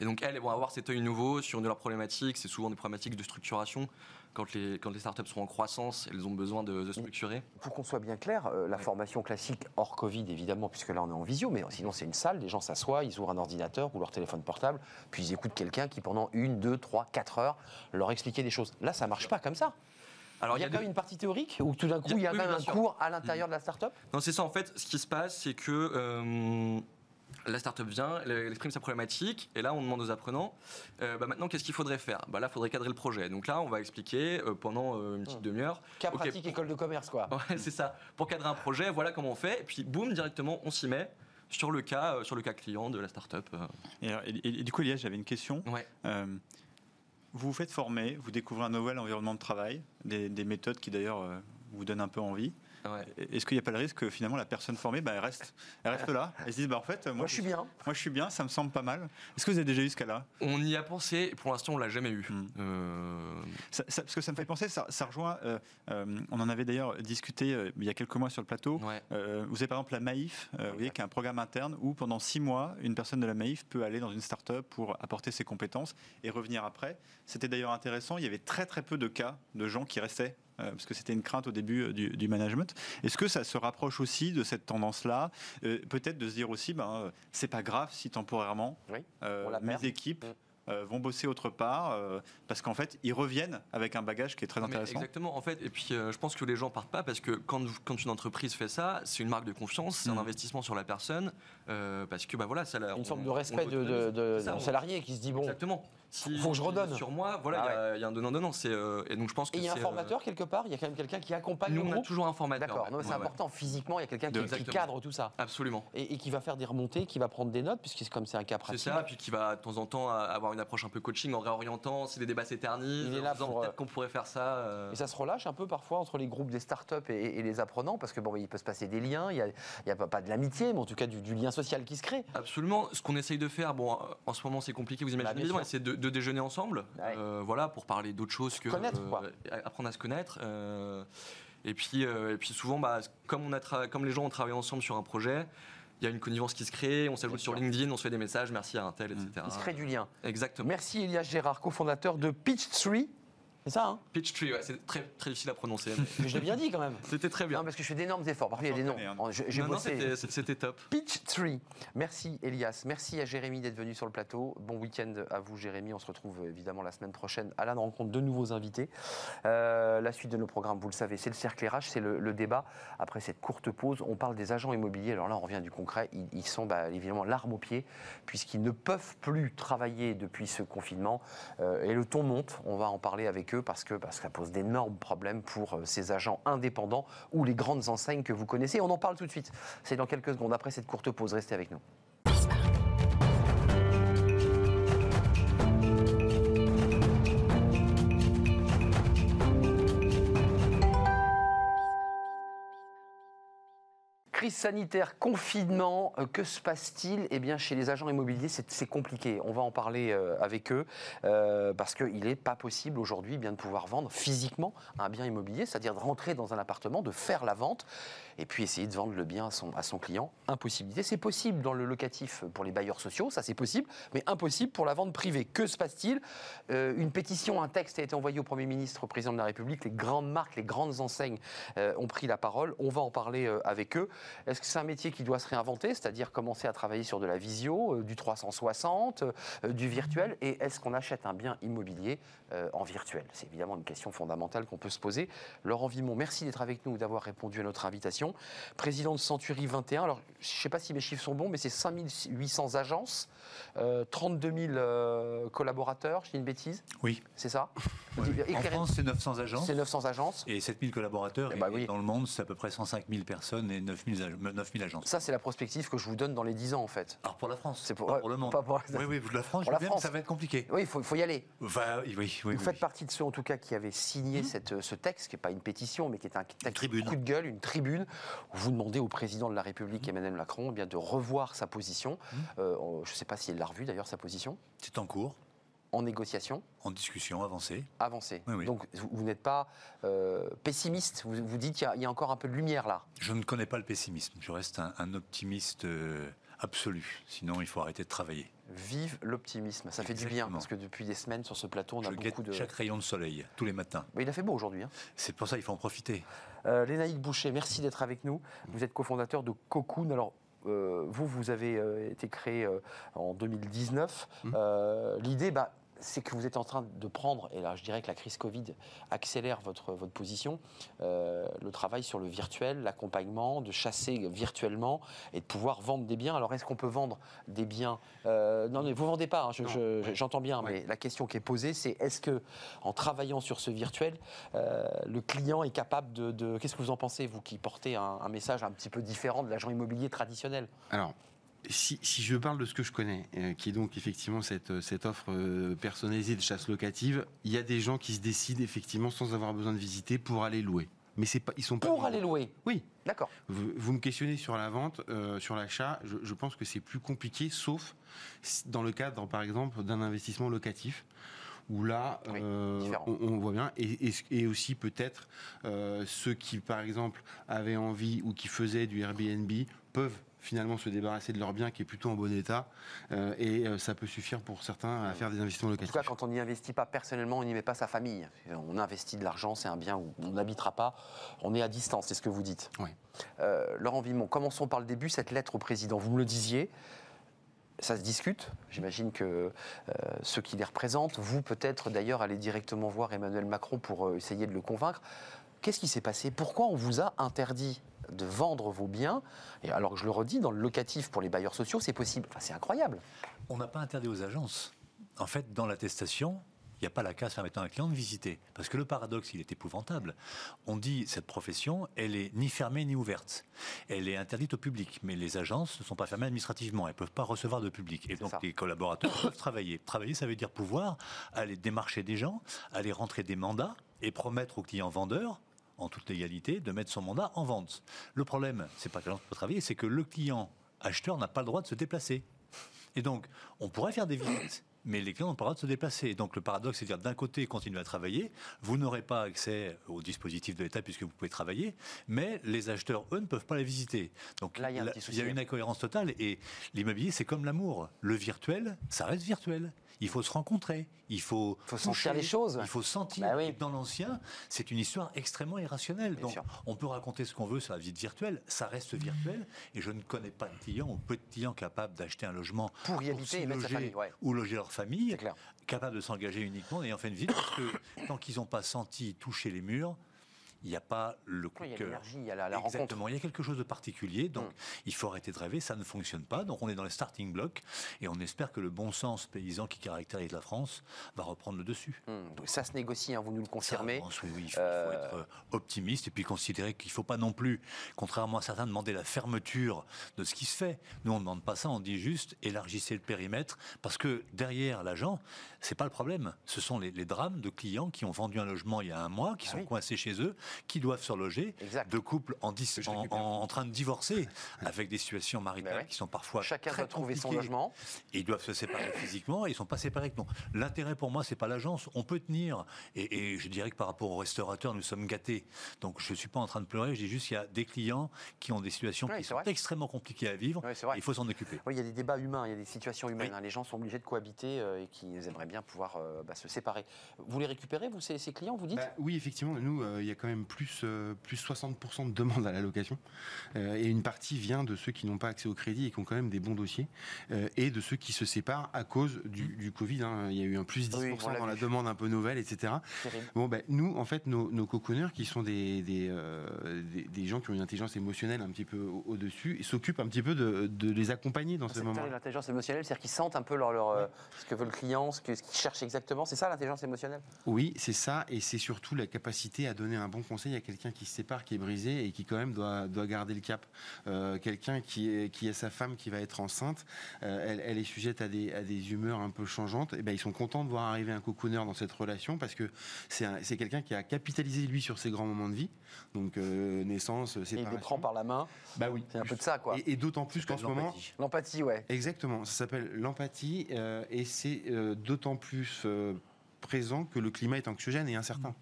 Speaker 6: Et donc elles, elles vont avoir cet œil nouveau sur une de leurs problématiques. C'est souvent des problématiques de structuration. Quand les, quand les startups sont en croissance, elles ont besoin de, de structurer.
Speaker 1: Pour qu'on soit bien clair, euh, la formation classique hors Covid, évidemment, puisque là on est en visio, mais sinon c'est une salle, les gens s'assoient, ils ouvrent un ordinateur ou leur téléphone portable, puis ils écoutent quelqu'un qui pendant une, deux, trois, quatre heures leur expliquait des choses. Là, ça marche pas comme ça.
Speaker 6: Alors
Speaker 1: il y a, quand même une partie théorique où tout d'un coup
Speaker 6: Il y a- oui,
Speaker 1: même un
Speaker 6: sûr.
Speaker 1: cours à l'intérieur de la start-up?
Speaker 6: Non, c'est ça en fait. Ce qui se passe, c'est que euh, la startup vient, elle exprime sa problématique, et là on demande aux apprenants, euh, bah, maintenant qu'est-ce qu'il faudrait faire? Bah, Là, il faudrait cadrer le projet. Donc là, on va expliquer euh, pendant euh, une petite demi-heure.
Speaker 1: Cas pratique école de commerce, quoi.
Speaker 6: Ouais, c'est ça. Pour cadrer un projet, voilà comment on fait. Et puis, boum, directement, on s'y met sur le cas, euh, sur le cas client de la startup.
Speaker 4: Et, alors, et- et- et du coup, Elias, j'avais une question.
Speaker 6: Ouais.
Speaker 4: Euh, vous vous faites former, vous découvrez un nouvel environnement de travail, des, des méthodes qui d'ailleurs euh, vous donnent un peu envie.
Speaker 6: Ouais.
Speaker 4: Est-ce qu'il n'y a pas le risque que finalement la personne formée, bah, elle, reste, elle reste là? Elle se dit, bah, en fait, moi,
Speaker 1: Moi, je suis bien.
Speaker 4: Moi, je suis bien, ça me semble pas mal. Est-ce que vous avez déjà eu ce cas-là?
Speaker 6: On y a pensé, pour l'instant, on l'a jamais eu.
Speaker 4: Hmm.
Speaker 6: Euh,
Speaker 4: Ça- ça- Parce que ça me fait penser, ça, ça rejoint. euh, euh, on en avait d'ailleurs discuté euh, il y a quelques mois sur le plateau.
Speaker 6: ouais.
Speaker 4: Euh, vous avez par exemple la Maïf, euh, vous voyez, qui est un programme interne où pendant six mois, une personne de la Maïf peut aller dans une start-up pour apporter ses compétences et revenir après. C'était d'ailleurs intéressant. Il y avait très très peu de cas de gens qui restaient. Euh, parce que c'était une crainte au début euh, du, du management. Est-ce que ça se rapproche aussi de cette tendance-là Euh, Peut-être de se dire aussi, ben, euh, c'est pas grave si temporairement
Speaker 1: Oui,
Speaker 4: euh, mes équipes
Speaker 1: Mm.
Speaker 4: euh, vont bosser autre part, euh, parce qu'en fait, ils reviennent avec un bagage qui est très
Speaker 6: Mais
Speaker 4: intéressant.
Speaker 6: exactement, en fait. Et puis, euh, je pense que les gens partent pas parce que quand, quand une entreprise fait ça, c'est une marque de confiance, c'est un investissement sur la personne. euh, parce que, bah voilà, ça la-
Speaker 1: Une
Speaker 6: on-
Speaker 1: forme de respect de, de, de-
Speaker 6: ça,
Speaker 1: salarié qui se dit bon.
Speaker 6: Exactement.
Speaker 1: Faut que je redonne.
Speaker 6: Sur moi, voilà, il
Speaker 1: Ah
Speaker 6: y a- il y, a un donnant-donnant. c'est, euh, Et donc, je pense que
Speaker 1: il y a un
Speaker 6: c'est, euh,
Speaker 1: formateur quelque part, il y a quand même quelqu'un qui accompagne
Speaker 6: Nous,
Speaker 1: le
Speaker 6: on a
Speaker 1: groupe.
Speaker 6: toujours un formateur.
Speaker 1: D'accord,
Speaker 6: ouais.
Speaker 1: c'est
Speaker 6: Ouais,
Speaker 1: important. Physiquement, il y a quelqu'un qui, cadre tout ça.
Speaker 6: Absolument.
Speaker 1: Et, et qui va faire des remontées, qui va prendre des notes, puisque c'est comme c'est un cas
Speaker 6: C'est
Speaker 1: pratique.
Speaker 6: ça, puis qui va de temps en temps avoir une approche un peu coaching en réorientant si les débats s'éternisent,
Speaker 1: Il est là pour,
Speaker 6: peut-être qu'on pourrait faire ça. euh,
Speaker 1: Et ça se relâche un peu parfois entre les groupes des startups et, et les apprenants, parce que bon, il peut se passer des liens, il a, y a pas, pas de l'amitié, mais en tout cas du, du lien social qui se crée.
Speaker 6: Absolument. Ce qu'on essaye de faire, bon, en ce moment c'est compliqué, vous imaginez
Speaker 1: Bah, bien
Speaker 6: c'est de, de déjeuner ensemble,
Speaker 1: Ouais.
Speaker 6: euh, voilà, pour parler d'autres choses que
Speaker 1: Connaître, quoi.
Speaker 6: apprendre à se connaître. euh, et puis, euh, et puis souvent, bah, comme on a tra- comme les gens ont travaillé ensemble sur un projet. Il y a une connivence qui se crée, on s'ajoute sur. LinkedIn, on se fait des messages, merci à un tel, etc.
Speaker 1: Il se crée du lien.
Speaker 6: Exactement.
Speaker 1: Merci Elias Gérard, cofondateur de Pitchtree. C'est ça, hein
Speaker 6: Peachtree, ouais, c'est très, très difficile à prononcer. mais
Speaker 1: Je l'ai bien dit quand même.
Speaker 6: C'était très bien.
Speaker 1: Non, parce que je fais d'énormes efforts. Parfois, il y a des noms. J'ai
Speaker 6: Non, c'était- c'était top.
Speaker 1: Peachtree. Merci Elias. Merci à Jérémy d'être venu sur le plateau. Bon week-end à vous Jérémy. On se retrouve évidemment la semaine prochaine à la rencontre de nouveaux invités. Euh, la suite de nos programmes, vous le savez, c'est le cercle RH, c'est le, le débat. Après cette courte pause, on parle des agents immobiliers. Alors là, on revient du concret. Ils, ils sont bah, évidemment l'arme au pied puisqu'ils ne peuvent plus travailler depuis ce confinement. Euh, et le ton monte. On va en parler avec eux parce que, parce que ça pose d'énormes problèmes pour euh, ces agents indépendants ou les grandes enseignes que vous connaissez. On en parle tout de suite. C'est dans quelques secondes après cette courte pause. Restez avec nous. Crise sanitaire, confinement, euh, que se passe-t-il? Eh bien, chez les agents immobiliers, c'est compliqué. On va en parler euh, avec eux euh, parce qu'il n'est pas possible aujourd'hui eh bien de pouvoir vendre physiquement un bien immobilier, c'est-à-dire de rentrer dans un appartement, de faire la vente et puis essayer de vendre le bien à son, client. Impossibilité. C'est possible dans le locatif pour les bailleurs sociaux, ça c'est possible, mais impossible pour la vente privée. Que se passe-t-il? Euh, Une pétition, un texte a été envoyé au Premier ministre, au Président de la République. Les grandes marques, les grandes enseignes euh, ont pris la parole. On va en parler euh, avec eux. Est-ce que c'est un métier qui doit se réinventer, c'est-à-dire commencer à travailler sur de la visio, du 360, euh, du virtuel? Et est-ce qu'on achète un bien immobilier en virtuel? C'est évidemment une question fondamentale qu'on peut se poser. Laurent Vimon, merci d'être avec nous, d'avoir répondu à notre invitation. Président de Century 21. Alors, je ne sais pas si mes chiffres sont bons, mais c'est 5800 agences, euh, 32 000 euh, collaborateurs, je dis une bêtise
Speaker 7: Oui.
Speaker 1: C'est ça?
Speaker 7: En
Speaker 1: Éclairez-
Speaker 7: France, c'est 900 agences.
Speaker 1: C'est 900 agences.
Speaker 7: Et 7000 collaborateurs.
Speaker 1: Eh bah
Speaker 7: et
Speaker 1: oui.
Speaker 7: dans le monde, c'est à peu près 105 000 personnes et 9000 9000 agences.
Speaker 1: Ça, c'est la prospective que je vous donne dans les 10 ans, en fait.
Speaker 7: Alors pour la France,
Speaker 1: C'est pour-
Speaker 7: pas
Speaker 1: ouais,
Speaker 7: pour le monde.
Speaker 1: pas pour-
Speaker 7: Oui, oui, la France,
Speaker 1: Pour la
Speaker 7: bien,
Speaker 1: France.
Speaker 7: ça va être compliqué.
Speaker 1: Oui, il faut, y aller.
Speaker 7: Oui, oui,
Speaker 1: Vous faites partie de ceux, en tout cas, qui avaient signé cette, ce texte, qui n'est pas une pétition, mais qui est un texte
Speaker 7: tribune.
Speaker 1: coup de gueule, une tribune, vous demandez au président de la République, Emmanuel Macron, eh bien, de revoir sa position. Euh, je ne sais pas s'il l'a revu, d'ailleurs, sa position,
Speaker 7: C'est en cours,
Speaker 1: en négociation,
Speaker 7: en discussion avancée.
Speaker 1: avancée.
Speaker 7: Oui, oui.
Speaker 1: Donc, vous, vous n'êtes pas euh, pessimiste, vous, vous dites qu'il y, a- il y a encore un peu de lumière là.
Speaker 7: Je ne connais pas le pessimisme. Je reste un, un optimiste euh, absolu. Sinon, il faut arrêter de travailler.
Speaker 1: Vive l'optimisme, ça fait du bien, parce que depuis des semaines, sur ce plateau, on a
Speaker 7: je
Speaker 1: beaucoup de...
Speaker 7: chaque rayon de soleil, tous les matins.
Speaker 1: Mais il a fait beau aujourd'hui. hein.
Speaker 7: C'est pour ça qu'il faut en profiter.
Speaker 1: Euh, Lénaïque Boucher, merci d'être avec nous. Vous êtes cofondateur de Cocoon. Alors, euh, vous, vous avez euh, été créé euh, en 2019. Euh, L'idée, bah, c'est que vous êtes en train de prendre, et là je dirais que la crise Covid accélère votre, votre position, euh, le travail sur le virtuel, l'accompagnement, de chasser virtuellement et de pouvoir vendre des biens. Alors est-ce qu'on peut vendre des biens euh, Non, mais vous vendez pas, hein, je- je- j'entends bien,
Speaker 8: Ouais.
Speaker 1: mais la question qui est posée, c'est est-ce que en travaillant sur ce virtuel, euh, le client est capable de... de- Qu'est-ce que vous en pensez, vous qui portez un, un message un petit peu différent de l'agent immobilier traditionnel?
Speaker 8: Alors, si, si je parle de ce que je connais, euh, qui est donc effectivement cette, cette offre euh, personnalisée de chasse locative, il y a des gens qui se décident effectivement sans avoir besoin de visiter pour aller louer. Mais c'est pas, ils sont pas
Speaker 1: Pour aller louer
Speaker 8: Oui.
Speaker 1: D'accord.
Speaker 8: Vous, vous me questionnez sur la vente, euh, sur l'achat. Je, je pense que c'est plus compliqué, sauf dans le cadre, par exemple, d'un investissement locatif. Où là,
Speaker 1: Oui,
Speaker 8: euh, on, on voit bien, et, et- et aussi peut-être euh, ceux qui, par exemple, avaient envie ou qui faisaient du Airbnb peuvent finalement se débarrasser de leur bien qui est plutôt en bon état, euh, et euh, ça peut suffire pour certains à faire des investissements
Speaker 1: En
Speaker 8: locatifs.
Speaker 1: tout cas, quand on n'y investit pas personnellement, on n'y met pas sa famille. On investit de l'argent, c'est un bien où on n'habitera pas. On est à distance, c'est ce que vous dites.
Speaker 8: Oui.
Speaker 1: Euh, Laurent Vimon, commençons par le début, cette lettre au président. Vous me le disiez, ça se discute. J'imagine que euh, ceux qui les représentent, vous peut-être d'ailleurs, allez directement voir Emmanuel Macron pour essayer de le convaincre. Qu'est-ce qui s'est passé? Pourquoi on vous a interdit de vendre vos biens Et alors que je le redis, dans le locatif pour les bailleurs sociaux, c'est possible. Enfin, c'est incroyable.
Speaker 7: On n'a pas interdit aux agences. En fait, dans l'attestation, il n'y a pas la case permettant à un client de visiter. Parce que le paradoxe, il est épouvantable. On dit cette profession, elle est ni fermée ni ouverte. Elle est interdite au public. Mais les agences ne sont pas fermées administrativement. Elles ne peuvent pas recevoir de public. Et donc
Speaker 1: ça.
Speaker 7: les collaborateurs peuvent travailler. Travailler, ça veut dire pouvoir aller démarcher des gens, aller rentrer des mandats et promettre aux clients vendeurs en toute légalité, de mettre son mandat en vente. Le problème, c'est pas que l'agence peut travailler, c'est que le client acheteur n'a pas le droit de se déplacer. Et donc, on pourrait faire des visites, mais les clients n'ont pas le droit de se déplacer. Et donc, le paradoxe, c'est de dire d'un côté, continuez à travailler, vous n'aurez pas accès au dispositif de l'État puisque vous pouvez travailler, mais les acheteurs, eux, ne peuvent pas les visiter. Donc,
Speaker 1: Là, il y a un
Speaker 7: là,
Speaker 1: petit
Speaker 7: il y a
Speaker 1: souci.
Speaker 7: une incohérence totale. Et l'immobilier, c'est comme l'amour. Le virtuel, ça reste virtuel. Il faut se rencontrer, il faut,
Speaker 1: Faut sentir les choses.
Speaker 7: il faut sentir.
Speaker 1: Bah oui.
Speaker 7: Dans l'ancien, c'est une histoire extrêmement irrationnelle.
Speaker 1: Bien
Speaker 7: Donc,
Speaker 1: sûr.
Speaker 7: on peut raconter ce qu'on veut sur la vie virtuelle, ça reste virtuel. Et je ne connais pas de clients ou peu de clients capables d'acheter un logement
Speaker 1: Pour y habiter et
Speaker 7: loger
Speaker 1: famille, ouais.
Speaker 7: ou loger leur famille, capables de s'engager uniquement en ayant fait une visite, parce que tant qu'ils n'ont pas senti toucher les murs, il n'y a pas le coup de
Speaker 1: a
Speaker 7: cœur.
Speaker 1: il y a la, la rencontre.
Speaker 7: Exactement, il y a quelque chose de particulier, donc
Speaker 1: Mm.
Speaker 7: il faut arrêter de rêver, ça ne fonctionne pas, donc on est dans les starting blocks, et on espère que le bon sens paysan qui caractérise la France va reprendre le dessus.
Speaker 1: Hum, donc ça se négocie, hein, vous nous le confirmez.
Speaker 7: oui, oui, il faut, il faut
Speaker 1: Euh,
Speaker 7: être optimiste et puis considérer qu'il ne faut pas non plus, contrairement à certains, demander la fermeture de ce qui se fait. Nous, on ne demande pas ça, on dit juste élargissez le périmètre parce que derrière l'agent, c'est pas le problème. Ce sont les, les drames de clients qui ont vendu un logement il y a un mois, qui
Speaker 1: Ah
Speaker 7: sont
Speaker 1: oui.
Speaker 7: coincés chez eux, qui doivent se reloger,
Speaker 1: Exact.
Speaker 7: de couples en, dis-
Speaker 8: je
Speaker 7: en,
Speaker 8: récupère.
Speaker 7: en- en train de divorcer avec des situations maritales
Speaker 1: Ben ouais.
Speaker 7: qui sont parfois
Speaker 1: Chacun
Speaker 7: très
Speaker 1: doit trouver son
Speaker 7: compliquées
Speaker 1: logement.
Speaker 7: et ils doivent se séparer physiquement et ils sont pas séparés non. L'intérêt pour moi, c'est pas l'agence. On peut tenir. Et, et je dirais que par rapport aux restaurateurs, nous sommes gâtés. Donc je suis pas en train de pleurer. Je dis juste qu'il y a des clients qui ont des situations qui sont
Speaker 1: vrai.
Speaker 7: extrêmement compliquées à vivre. Il faut s'en occuper.
Speaker 1: Oui, il y a des débats humains, il y a des situations humaines.
Speaker 7: Oui.
Speaker 1: hein. Les gens sont obligés de cohabiter euh, et qui aimeraient bien pouvoir euh, bah, se séparer. Vous les récupérez, vous, ces, ces clients, vous dites?
Speaker 8: Bah, oui, effectivement, nous, euh, il y a quand même plus, euh, plus 60% de demandes à la location. Euh, et une partie vient de ceux qui n'ont pas accès au crédit et qui ont quand même des bons dossiers. euh, et de ceux qui se séparent à cause du, du Covid. hein. Il y a eu un plus 10%
Speaker 1: Oui, on l'a
Speaker 8: dans la demande un peu nouvelle, etc. Bon, ben, nous, en fait, nos, nos coconneurs, qui sont des, des, des, des gens qui ont une intelligence émotionnelle un petit peu au- au-dessus, s'occupent un petit peu de, de les accompagner dans ce
Speaker 1: C'est
Speaker 8: moment.
Speaker 1: l'intelligence émotionnelle, c'est-à-dire qu'ils sentent un peu leur, leur, ce que veut le client, ce ce qu'ils cherchent exactement. C'est ça l'intelligence émotionnelle?
Speaker 8: Oui, c'est ça, et c'est surtout la capacité à donner un bon conseil à quelqu'un qui se sépare, qui est brisé et qui quand même doit, doit garder le cap. Euh, quelqu'un qui est, qui est sa femme qui va être enceinte, euh, elle, elle est sujette à des, à des humeurs un peu changeantes. Et ben ils sont contents de voir arriver un cocooner dans cette relation parce que c'est un- c'est quelqu'un qui a capitalisé lui sur ses grands moments de vie, donc euh, naissance,
Speaker 1: Et il les
Speaker 8: séparation.
Speaker 1: prend par la main.
Speaker 8: Bah oui.
Speaker 1: C'est un peu de ça, quoi.
Speaker 8: Et, et d'autant plus qu'en ce moment,
Speaker 1: L'empathie, ouais.
Speaker 8: Exactement, ça s'appelle l'empathie et c'est d'autant plus présent que le climat est anxiogène et incertain.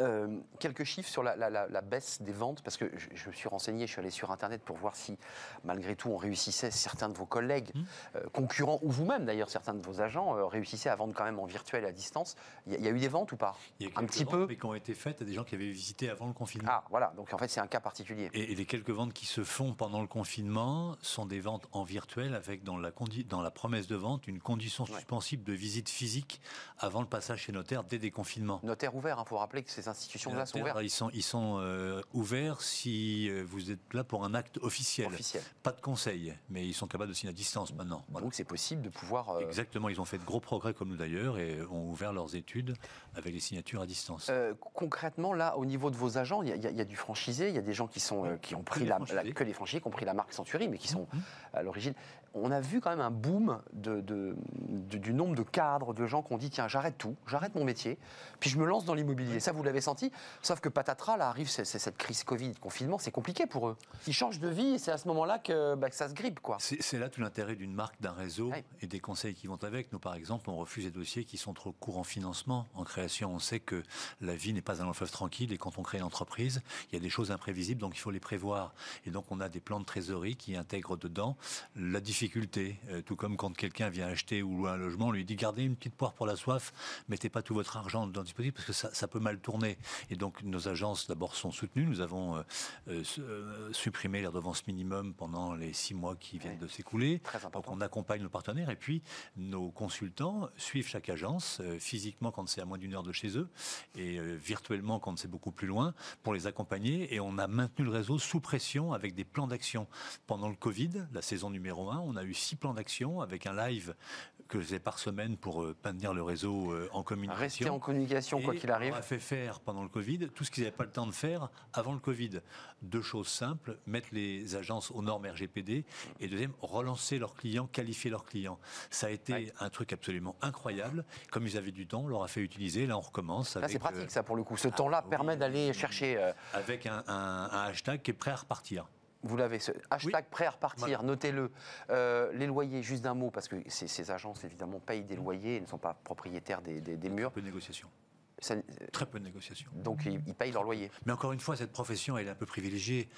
Speaker 1: Euh, quelques chiffres sur la, la- la- la baisse des ventes, parce que je, je me suis renseigné, je suis allé sur Internet pour voir si, malgré tout, on réussissait, certains de vos collègues,
Speaker 7: Mmh.
Speaker 1: euh, concurrents, ou vous-même d'ailleurs, certains de vos agents, euh, réussissaient à vendre quand même en virtuel et à distance. Il y, y a eu des ventes ou pas
Speaker 7: Il y a
Speaker 1: Un petit
Speaker 7: ventes,
Speaker 1: peu
Speaker 7: mais qui ont été faites à des gens qui avaient visité avant le confinement.
Speaker 1: Ah, voilà, donc en fait, c'est un cas particulier.
Speaker 7: Et, et les quelques ventes qui se font pendant le confinement sont des ventes en virtuel avec dans la, condi- dans la promesse de vente une condition
Speaker 1: Ouais.
Speaker 7: suspensible de visite physique avant le passage chez notaire dès déconfinement.
Speaker 1: Notaire ouvert, il faut rappeler que ces institutions-là sont ouvertes.
Speaker 7: Ils sont, ils sont euh, ouverts si euh, vous êtes là pour un acte officiel.
Speaker 1: Officiel.
Speaker 7: Pas de conseil, mais ils sont capables de signer à distance maintenant. Voilà.
Speaker 1: Donc c'est possible de pouvoir. euh,
Speaker 7: Exactement, ils ont fait de gros progrès comme nous d'ailleurs et ont ouvert leurs études avec les signatures à distance.
Speaker 1: Euh, concrètement, là, au niveau de vos agents, il y, a- y y du franchisé, il y a des gens qui, sont, qui ont pris
Speaker 7: les
Speaker 1: la, que les franchisés, qui ont pris la marque Century, mais qui sont
Speaker 7: Mhm.
Speaker 1: à l'origine. On a vu quand même un boom de, de- de- du nombre de cadres, de gens qui ont dit tiens, j'arrête tout, j'arrête mon métier, puis je me lance dans l'immobilier. Ça, vous l'avez senti? Sauf que patatras, là arrive c'est- cette crise Covid, confinement, c'est compliqué pour eux. Ils changent de vie et c'est à ce moment-là que, bah, que ça se grippe, quoi.
Speaker 7: C'est c'est là tout l'intérêt d'une marque, d'un réseau
Speaker 1: Ouais.
Speaker 7: et des conseils qui vont avec. Nous, par exemple, on refuse des dossiers qui sont trop courts en financement. En création, on sait que la vie n'est pas un long fleuve tranquille et quand on crée une entreprise, il y a des choses imprévisibles, donc il faut les prévoir. Et donc, on a des plans de trésorerie qui intègrent dedans la difficulté. Euh, tout comme quand quelqu'un vient acheter ou louer un logement, on lui dit gardez une petite poire pour la soif, mettez pas tout votre argent dans le dispositif parce que ça, ça peut mal tourner. Et donc, nos agences, d'abord, sont soutenues. Nous avons euh, euh, su- supprimé les redevances minimum pendant les six mois qui viennent de s'écouler. Donc on accompagne nos partenaires et puis nos consultants suivent chaque agence euh, physiquement quand c'est à moins d'une heure de chez eux et euh, virtuellement quand c'est beaucoup plus loin pour les accompagner et on a maintenu le réseau sous pression avec des plans d'action. Pendant le Covid, la saison numéro 1, on a eu six plans d'action avec un live que je faisais par semaine pour euh, maintenir le réseau euh, en communication.
Speaker 1: Rester en communication, quoi qu'il arrive.
Speaker 7: On a fait faire pendant le Covid tout ce qu'ils n'avaient pas le temps de faire avant le Covid. Deux choses simples mettre les agences aux normes RGPD et deuxième relancer leurs clients, qualifier leurs clients. Ça a été
Speaker 1: Ouais.
Speaker 7: un truc absolument incroyable. Comme ils avaient du temps, on leur a fait utiliser. Là, on recommence.
Speaker 1: Là, c'est pratique,
Speaker 7: euh,
Speaker 1: ça, pour le coup. Ce
Speaker 7: ah,
Speaker 1: temps-là
Speaker 7: oui,
Speaker 1: permet d'aller chercher.
Speaker 7: avec un, un- un hashtag qui est prêt à repartir.
Speaker 1: Vous l'avez, hashtag prêt à repartir, notez-le. Euh, les loyers, juste d'un mot, parce que ces, ces agences, évidemment, payent des loyers et ne sont pas propriétaires des, des- des murs.
Speaker 7: Peu de négociation.
Speaker 1: Ça- euh,
Speaker 7: Très peu de négociation.
Speaker 1: donc, ils, ils payent leur loyer.
Speaker 7: Mais encore une fois, cette profession, elle est un peu privilégiée.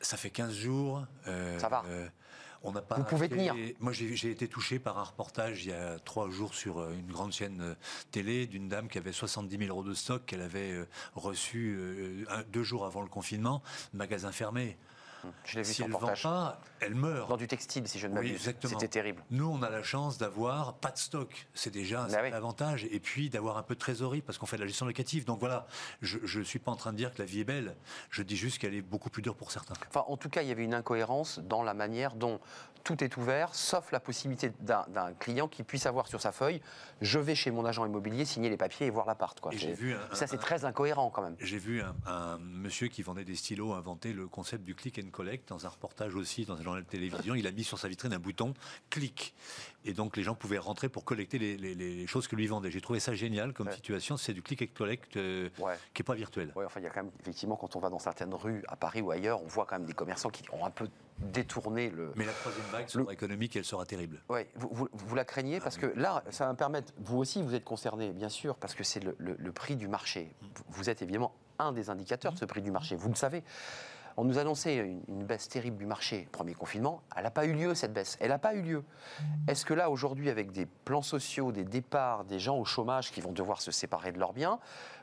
Speaker 7: Ça fait 15 jours. euh,
Speaker 1: Ça va.
Speaker 7: euh, on n'a pas
Speaker 1: Vous pouvez tenir.
Speaker 7: Moi, j'ai été touché par un reportage il y a trois jours sur une grande chaîne télé d'une dame qui avait 70 000 euros de stock qu'elle avait reçu deux jours avant le confinement, magasin fermé.
Speaker 1: Je l'ai vu
Speaker 7: Si
Speaker 1: sur
Speaker 7: elle
Speaker 1: le
Speaker 7: ne vend pas, elle meurt.
Speaker 1: Dans du textile, si je ne
Speaker 7: Oui,
Speaker 1: m'abuse.
Speaker 7: exactement.
Speaker 1: C'était terrible.
Speaker 7: Nous, on a la chance d'avoir pas de stock. C'est déjà un
Speaker 1: Bah oui.
Speaker 7: avantage. Et puis d'avoir un peu de trésorerie parce qu'on fait de la gestion locative. Donc voilà, je ne suis pas en train de dire que la vie est belle. Je dis juste qu'elle est beaucoup plus dure pour certains.
Speaker 1: Enfin, en tout cas, il y avait une incohérence dans la manière dont tout est ouvert, sauf la possibilité d'un client qui puisse avoir sur sa feuille je vais chez mon agent immobilier signer les papiers et voir l'appart. Ça, c'est très incohérent quand même.
Speaker 7: J'ai vu un, un monsieur qui vendait des stylos inventer le concept du click and collect dans un reportage aussi dans un de télévision. Il a mis sur sa vitrine un bouton clic. Et donc les gens pouvaient rentrer pour collecter les, les- les choses que lui vendait. J'ai trouvé ça génial comme
Speaker 1: Ouais.
Speaker 7: situation. C'est du click and collect euh,
Speaker 1: Ouais.
Speaker 7: qui n'est pas virtuel.
Speaker 1: Ouais, enfin, il y a quand même, effectivement, quand on va dans certaines rues à Paris ou ailleurs, on voit quand même des commerçants qui ont un peu détourné le.
Speaker 7: Mais la troisième vague sur
Speaker 1: Le-
Speaker 7: économique, elle sera terrible.
Speaker 1: Ouais, vous, vous- vous la craignez parce que là, ça va me permettre, vous aussi, vous êtes concerné, bien sûr, parce que c'est le, le- le prix du marché. Vous êtes évidemment un des indicateurs de ce prix du marché, vous le savez. On nous annonçait une, baisse terrible du marché, premier confinement. Elle n'a pas eu lieu, cette baisse. Elle n'a pas eu lieu. Est-ce que là, aujourd'hui, avec des plans sociaux, des départs, des gens au chômage qui vont devoir se séparer de leurs biens,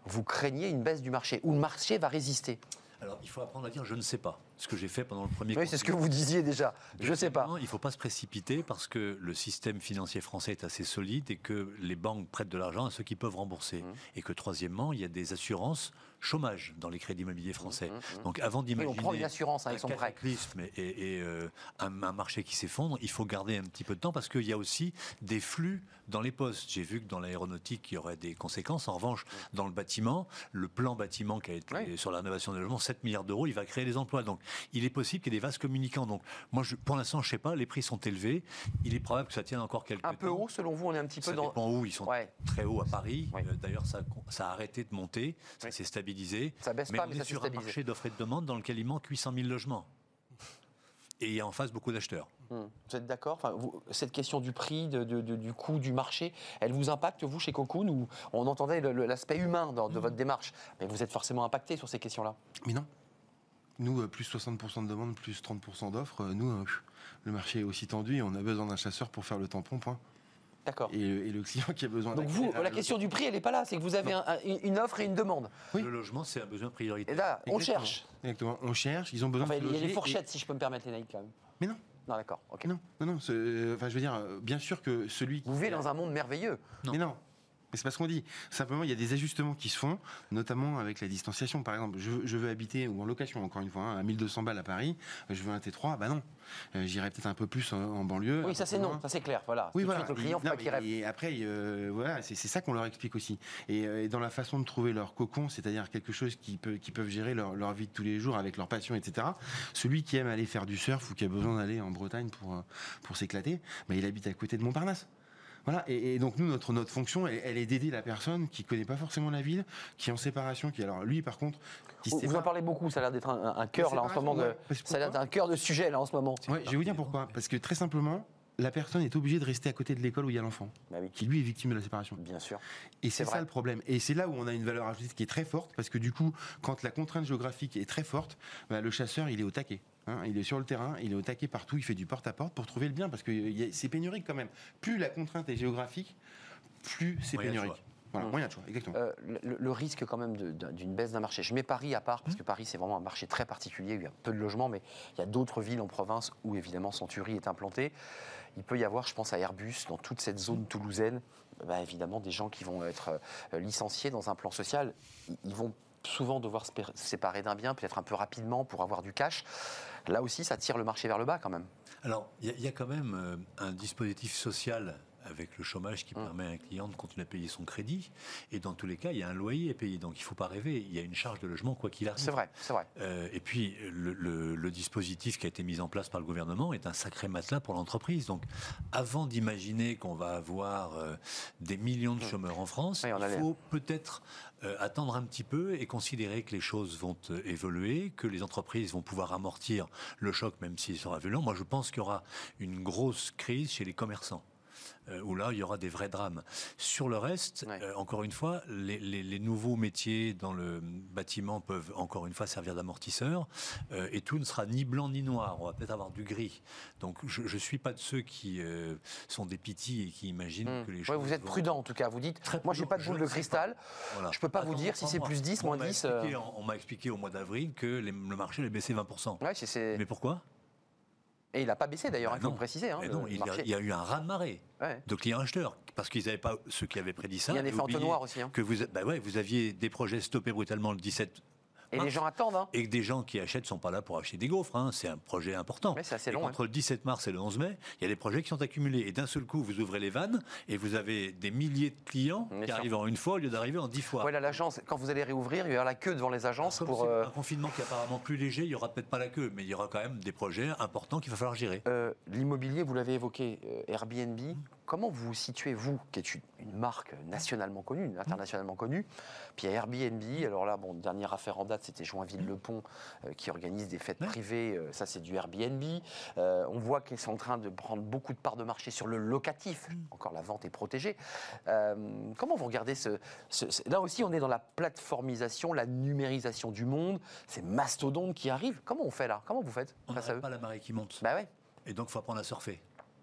Speaker 1: vous craignez une baisse du marché Ou le marché va résister?
Speaker 7: Alors il faut apprendre à dire je ne sais pas. Ce que j'ai fait pendant le premier
Speaker 1: Oui, c'est ce que vous disiez déjà. Je sais pas.
Speaker 7: Il ne faut pas se précipiter parce que le système financier français est assez solide et que les banques prêtent de l'argent à ceux qui peuvent rembourser.
Speaker 1: Mmh.
Speaker 7: Et que troisièmement, il y a des assurances chômage dans les crédits immobiliers français.
Speaker 1: Mmh, mmh.
Speaker 7: Donc avant
Speaker 1: Oui,
Speaker 7: d'imaginer
Speaker 1: on prend une assurance avec
Speaker 7: un
Speaker 1: son prêt.
Speaker 7: et, et, et, euh, un, un marché qui s'effondre, il faut garder un petit peu de temps parce qu'il y a aussi des flux dans les postes. J'ai vu que dans l'aéronautique, il y aurait des conséquences. En revanche, dans le bâtiment, le plan bâtiment qui a été
Speaker 1: Oui.
Speaker 7: sur la rénovation des logements, 7 milliards d'euros, il va créer des emplois. Donc il est possible qu'il y ait des vases communicants. Donc moi, je, pour l'instant, je ne sais pas, les prix sont élevés. Il est probable que ça tienne encore quelques
Speaker 1: Un peu haut, selon vous, on est un petit
Speaker 7: Ça
Speaker 1: peu dans.
Speaker 7: dépend où. Ils sont
Speaker 1: Ouais.
Speaker 7: très hauts à Paris. Euh, D'ailleurs, ça, ça a arrêté de monter. Ça
Speaker 1: Oui.
Speaker 7: s'est stabilisé.
Speaker 1: Ça baisse
Speaker 7: Mais
Speaker 1: pas,
Speaker 7: on
Speaker 1: mais
Speaker 7: est
Speaker 1: ça
Speaker 7: sur un
Speaker 1: stabilisé.
Speaker 7: marché d'offres et de demande dans lequel il manque 800 000 logements. Et il y a en face beaucoup d'acheteurs.
Speaker 1: Hmm. Vous êtes d'accord? Enfin, Cette question du prix, de- de- de- du coût du marché, elle vous impacte, vous, chez Cocoon ou On entendait l'aspect humain dans- de votre démarche, mais vous êtes forcément impacté sur ces questions-là?
Speaker 8: Mais non. Nous, euh, plus 60% de demandes, plus 30% d'offres, euh, nous, euh, le marché est aussi tendu et on a besoin d'un chasseur pour faire le tampon, point.
Speaker 1: D'accord.
Speaker 8: Et, le- et le client qui a besoin
Speaker 1: Donc vous, la question du prix, elle n'est pas là. C'est que vous avez un- un- une offre et une demande.
Speaker 8: Oui.
Speaker 7: Le logement, c'est un besoin prioritaire.
Speaker 1: Et là, on
Speaker 8: Exactement.
Speaker 1: cherche.
Speaker 8: Exactement. On cherche, ils ont besoin
Speaker 1: Enfin,
Speaker 8: de
Speaker 1: il y a
Speaker 8: et-
Speaker 1: fourchettes, si je peux me permettre, les naïfs, quand même.
Speaker 8: Mais non.
Speaker 1: Non, d'accord. ok.
Speaker 8: Non, non, Enfin, je veux dire, bien sûr que celui qui.
Speaker 1: Vous vivez dans un monde merveilleux.
Speaker 7: Non.
Speaker 8: Mais non. Mais c'est pas ce qu'on dit. Simplement, il y a des ajustements qui se font, notamment avec la distanciation. Par exemple, je, je veux habiter, ou en location, encore une fois, hein, à 1200 balles à Paris, je veux un T3, bah non. Euh, J'irai peut-être un peu plus en, en banlieue.
Speaker 1: Oui, ça c'est non, ça c'est clair. Voilà.
Speaker 8: Oui,
Speaker 1: Tout
Speaker 8: voilà.
Speaker 1: suite, le client, faut
Speaker 8: Et- non, après, euh, voilà, c'est ça qu'on leur explique aussi. Et, euh, et dans la façon de trouver leur cocon, c'est-à-dire quelque chose qui, peut, qui peuvent gérer leur, leur vie de tous les jours avec leur passion, etc. Celui qui aime aller faire du surf ou qui a besoin d'aller en Bretagne pour, pour s'éclater, bah, il habite à côté de Montparnasse. Voilà, et, et donc nous, notre, notre fonction, elle, elle est d'aider la personne qui connaît pas forcément la ville, qui est en séparation, qui alors lui par contre, qui
Speaker 1: Vous, vous en parlez beaucoup, ça a l'air d'être un, un cœur là en ce moment. De, ça a l'air
Speaker 8: pourquoi
Speaker 1: d'être un cœur de sujet là en ce moment.
Speaker 8: Ouais, je vais vous dire pourquoi. Parce que très simplement, la personne est obligée de rester à côté de l'école où il y a l'enfant,
Speaker 1: Bah oui,
Speaker 8: qui lui est victime de la séparation.
Speaker 1: bien sûr.
Speaker 8: Et c'est ça
Speaker 1: vrai.
Speaker 8: le problème. Et c'est là où on a une valeur ajoutée qui est très forte, parce que du coup, quand la contrainte géographique est très forte, bah, le chasseur, il est au taquet. hein. il est sur le terrain, il est au taquet partout, il fait du porte-à-porte pour trouver le bien, parce que y a- c'est pénurique quand même. Plus la contrainte est géographique, plus c'est pénurique. Voilà,
Speaker 1: Mm.
Speaker 8: moyen de choix, exactement.
Speaker 1: Euh, le, le risque quand même d'une baisse d'un marché. Je mets Paris à part, parce
Speaker 8: Mmh.
Speaker 1: que Paris c'est vraiment un marché très particulier, où il y a peu de logements, mais il y a d'autres villes en province où évidemment Century est implanté. Il peut y avoir, je pense à Airbus, dans toute cette zone toulousaine, bah, évidemment des gens qui vont être euh, licenciés dans un plan social. Ils- vont souvent devoir se séparer d'un bien, peut-être un peu rapidement pour avoir du cash. Là aussi, ça tire le marché vers le bas quand même.
Speaker 7: Alors, il y, a- il y a quand même euh, un dispositif social avec le chômage qui
Speaker 1: Hum.
Speaker 7: permet à un client de continuer à payer son crédit. Et dans tous les cas, il y a un loyer à payer. Donc, il ne faut pas rêver. Il y a une charge de logement, quoi qu'il arrive.
Speaker 1: C'est vrai, c'est vrai.
Speaker 7: Euh, et puis, le, le- le dispositif qui a été mis en place par le gouvernement est un sacré matelas pour l'entreprise. Donc, avant d'imaginer qu'on va avoir euh, des millions de chômeurs en France,
Speaker 1: Oui,
Speaker 7: il faut peut-être euh, attendre un petit peu et considérer que les choses vont évoluer, que les entreprises vont pouvoir amortir le choc, même s'il sera violent. Moi, je pense qu'il y aura une grosse crise chez les commerçants. Euh, où là, il y aura des vrais drames. Sur le reste,
Speaker 1: Ouais.
Speaker 7: euh, encore une fois, les, les- les nouveaux métiers dans le bâtiment peuvent encore une fois servir d'amortisseur, euh, et tout ne sera ni blanc ni noir. On va peut-être avoir du gris. Donc, je ne suis pas de ceux qui euh, sont des pitis et qui imaginent
Speaker 1: Hmm.
Speaker 7: que les
Speaker 1: Ouais,
Speaker 7: choses.
Speaker 1: vous êtes
Speaker 7: vont-
Speaker 1: prudent en tout cas. Vous dites,
Speaker 7: Très
Speaker 1: moi j'ai
Speaker 7: prudent.
Speaker 1: pas de
Speaker 7: Je
Speaker 1: boule
Speaker 7: ne
Speaker 1: de cristal.
Speaker 7: Voilà.
Speaker 1: Je peux pas vous dire si c'est plus 10,
Speaker 7: On
Speaker 1: moins
Speaker 7: m'a
Speaker 1: 10,
Speaker 7: expliqué
Speaker 1: euh.
Speaker 7: en- On m'a expliqué au mois d'avril que les- le marché allait baisser 20%.
Speaker 1: Ouais,
Speaker 7: Mais pourquoi?
Speaker 1: Et il n'a pas baissé d'ailleurs,
Speaker 7: Bah
Speaker 1: il faut le préciser. hein,
Speaker 7: non, il y, a,
Speaker 1: marché.
Speaker 7: il y a eu un raz-de-marée
Speaker 1: Ouais.
Speaker 7: de clients acheteurs parce qu'ils n'avaient pas ceux qui avaient prédit ça.
Speaker 1: Il y a effet
Speaker 7: oublié
Speaker 1: entonnoir aussi. hein.
Speaker 7: Que vous, bah ouais, vous aviez des projets stoppés brutalement le 17
Speaker 1: Et les gens attendent. Hein.
Speaker 7: et que des gens qui achètent sont pas là pour acheter des gaufres. hein. C'est un projet important.
Speaker 1: Mais c'est long. hein.
Speaker 7: Entre le 17 mars et le 11 mai, il y a des projets qui sont accumulés. Et d'un seul coup, vous ouvrez les vannes et vous avez des milliers de clients
Speaker 1: Bien
Speaker 7: qui
Speaker 1: sûr.
Speaker 7: arrivent en une fois au lieu d'arriver en dix fois.
Speaker 1: Voilà, l'agence, quand vous allez réouvrir, il y avoir la queue devant les agences pour. euh,
Speaker 7: un confinement qui est apparemment plus léger, il y aura peut-être pas la queue, mais il y aura quand même des projets importants qu'il va falloir gérer.
Speaker 1: euh, L'immobilier, vous l'avez évoqué, euh, Airbnb. Comment vous vous situez, vous, qui êtes une, une marque nationalement connue, internationalement connue Puis Airbnb. Alors là, bon, dernière affaire en date, c'était Joinville-le-Pont euh, qui organise des fêtes privées. euh, ça, c'est du Airbnb. Euh, on voit qu'ils sont en train de prendre beaucoup de parts de marché sur le locatif. Encore la vente est protégée. Comment vous regardez ce, ce- ce- Là aussi, on est dans la plateformisation, la numérisation du monde. C'est Mastodonte qui arrive. Comment on fait là? Comment vous faites
Speaker 7: On
Speaker 1: face à eux?
Speaker 7: pas la marée qui monte.
Speaker 1: Bah ouais.
Speaker 7: Et donc, il faut apprendre à surfer.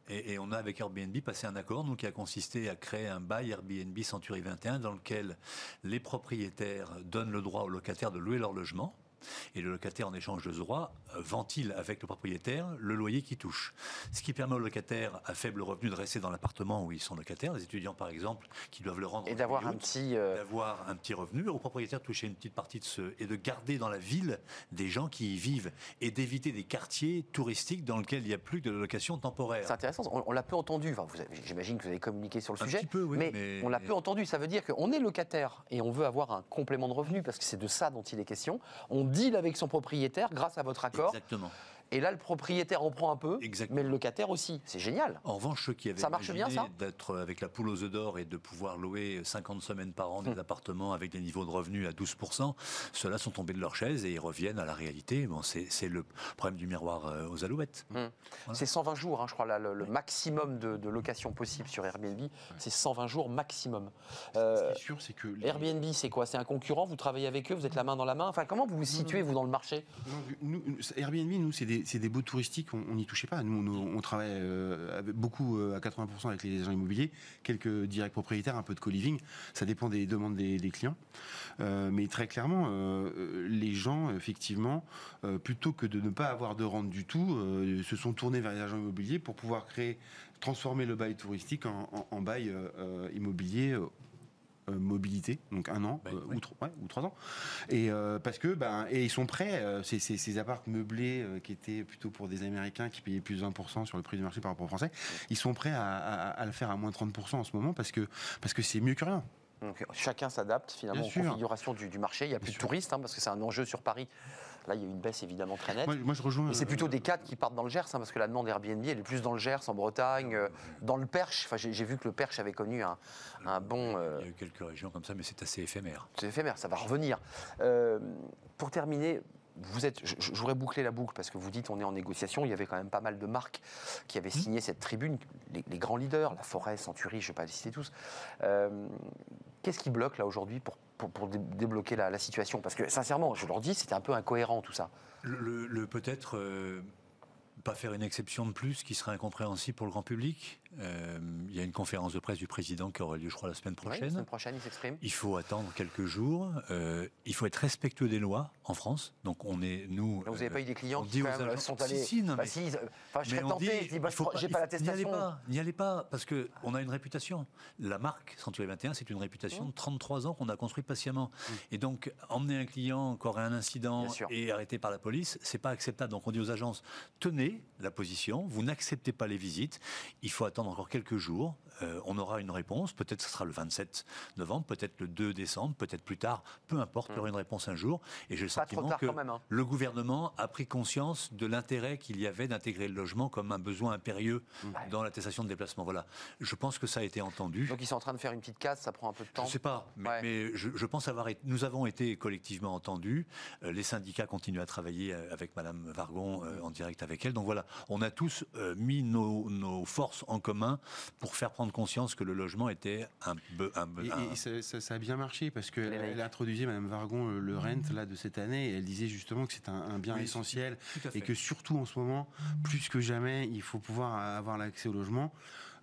Speaker 7: Et, on a avec Airbnb passé un accord nous, qui a consisté à créer un bail Airbnb Century 21 dans lequel les propriétaires donnent le droit aux locataires de louer leur logement. Et le locataire, en échange de ce droit, ventile avec le propriétaire le loyer qu'il touche. Ce qui permet aux locataires à faible revenu de rester dans l'appartement où ils sont locataires, les étudiants par exemple, qui doivent le rendre
Speaker 1: Et d'avoir un petit. euh,
Speaker 7: d'avoir un petit revenu, au propriétaire de toucher une petite partie de ce et de garder dans la ville des gens qui y vivent et d'éviter des quartiers touristiques dans lesquels il n'y a plus que de location temporaire.
Speaker 1: C'est intéressant, on, on l'a peu entendu, enfin, vous avez- j'imagine que vous avez communiqué sur le
Speaker 7: Un
Speaker 1: sujet,
Speaker 7: petit peu, oui,
Speaker 1: mais,
Speaker 7: mais-
Speaker 1: on l'a peu entendu, ça veut dire qu'on est locataire et on veut avoir un complément de revenu, parce que c'est de ça dont il est question. On deal avec son propriétaire grâce à votre accord,
Speaker 7: Exactement.
Speaker 1: Et là le propriétaire en prend un peu,
Speaker 7: Exactement.
Speaker 1: mais le locataire aussi, c'est génial.
Speaker 7: En revanche, ceux qui avaient
Speaker 1: Ça marche bien,
Speaker 7: imaginé
Speaker 1: ça
Speaker 7: d'être avec la poule aux œufs d'or et de pouvoir louer 50 semaines par an des
Speaker 1: Hum.
Speaker 7: appartements avec des niveaux de revenus à 12%, ceux-là sont tombés de leur chaise et ils reviennent à la réalité. Bon, c'est le problème du miroir euh, aux alouettes. Voilà.
Speaker 1: C'est 120 jours, hein, je crois, là, le, le maximum de, de location possible sur Airbnb, c'est 120 jours maximum. Euh,
Speaker 8: Ce qui est sûr, c'est que les-
Speaker 1: Airbnb, c'est quoi? C'est un concurrent? Vous travaillez avec eux? Vous êtes la main dans la main? Enfin, comment vous vous situez, vous, dans le marché?
Speaker 8: Non, nous, nous, Airbnb, nous, c'est des, c'est des baux touristiques, on n'y touchait pas. Nous, on, travaille euh, beaucoup euh, à 80% avec les agents immobiliers, quelques directs propriétaires, un peu de co-living. Ça dépend des demandes des, des clients. Euh, mais très clairement, les gens, effectivement, plutôt que de ne pas avoir de rente du tout, se sont tournés vers les agents immobiliers pour pouvoir créer, transformer le bail touristique en, bail immobilier. Euh, mobilité, donc un an
Speaker 7: Bail,
Speaker 8: euh,
Speaker 7: oui.
Speaker 8: ou, tro- ouais, ou trois ans. Et euh, parce que ben et ils sont prêts. euh, ces, ces, ces appartes meublés euh, qui étaient plutôt pour des Américains qui payaient plus de 20% sur le prix du marché par rapport aux Français, ils sont prêts à, à- à le faire à moins de 30% en ce moment parce que parce que c'est mieux que rien.
Speaker 1: Donc, chacun s'adapte finalement
Speaker 8: Bien
Speaker 1: aux
Speaker 8: sûr.
Speaker 1: configurations du, du marché. Il n'y a plus de
Speaker 8: sûr.
Speaker 1: touristes, hein, parce que c'est un enjeu sur Paris. Là, il y a eu une baisse évidemment très nette.
Speaker 8: Moi, moi, je rejoins.
Speaker 1: C'est
Speaker 8: euh,
Speaker 1: plutôt des cadres qui partent dans le Gers, hein, parce que la demande Airbnb, elle est plus dans le Gers, en Bretagne, euh, dans le Perche. Enfin, j'ai j'ai vu que le Perche avait connu un, un bon. euh,
Speaker 7: Il y a eu quelques régions comme ça, mais c'est assez éphémère.
Speaker 1: c'est éphémère, ça va revenir. Euh, pour terminer, vous êtes, voudrais boucler la boucle parce que vous dites on est en négociation. Il y avait quand même pas mal de marques qui avaient signé cette tribune, les, les grands leaders, la Forêt, Century, je ne vais pas les citer tous. Euh, Qu'est-ce qui bloque là aujourd'hui pour, pour, pour dé- débloquer la, situation Parce que sincèrement, je leur dis, c'était un peu incohérent tout ça.
Speaker 7: Le peut-être euh, pas faire une exception de plus qui serait incompréhensible pour le grand public? Euh, il y a une conférence de presse du président qui aura lieu, je crois, la semaine
Speaker 1: Ouais, la
Speaker 7: prochaine.
Speaker 1: semaine prochaine, ils s'expriment.
Speaker 7: Il faut attendre quelques jours. Euh, il faut être respectueux des lois en France. Donc on est nous.
Speaker 1: Là, vous n'avez
Speaker 7: euh,
Speaker 1: pas eu des clients qui quand même, sont
Speaker 7: Si,
Speaker 1: allés.
Speaker 7: si, non,
Speaker 1: Bah,
Speaker 7: mais-
Speaker 1: si, ils- enfin, je serais tenté.
Speaker 7: dit,
Speaker 1: je dis, bah,
Speaker 7: il
Speaker 1: j'ai
Speaker 7: il
Speaker 1: pas
Speaker 7: faut- N'y allez
Speaker 1: l'attestation.
Speaker 7: pas, n'y allez pas, parce que on a une réputation. La marque Century 21, c'est une réputation
Speaker 1: Mmh.
Speaker 7: de 33 ans qu'on a construite patiemment. Et donc, emmener un client qui aurait un incident et arrêté par la police, c'est pas acceptable. Donc, on dit aux agences tenez la position, vous n'acceptez pas les visites. Il faut attendre encore quelques jours. Euh, on aura une réponse. Peut-être ce sera le 27 novembre, peut-être le 2 décembre, peut-être plus tard. Peu importe, il y aura une réponse un jour. Et j'ai le
Speaker 1: Mmh.
Speaker 7: Sentiment que
Speaker 1: même, hein.
Speaker 7: le gouvernement a pris conscience de l'intérêt qu'il y avait d'intégrer le logement comme un besoin impérieux dans l'attestation de déplacement. Voilà. Je pense que ça a été entendu.
Speaker 1: Donc ils sont en train de faire une petite case, ça prend un peu de
Speaker 7: Je
Speaker 1: temps.
Speaker 7: ne sais pas, mais,
Speaker 1: Ouais.
Speaker 7: mais je, je pense avoir été, nous avons été collectivement entendus. Euh, les syndicats continuent à travailler euh, avec Madame Vargon euh, en direct avec elle. Donc voilà, on a tous euh, mis nos, nos forces en commun pour faire prendre conscience que le logement était un, be- un, be-
Speaker 8: Et,
Speaker 7: un-
Speaker 8: et ça, ça- ça a bien marché parce que elle introduisait Madame Vargon le, le rent là de cette année et elle disait justement que c'est un, un bien
Speaker 7: Oui,
Speaker 8: essentiel et que surtout en ce moment, plus que jamais, il faut pouvoir avoir l'accès au logement.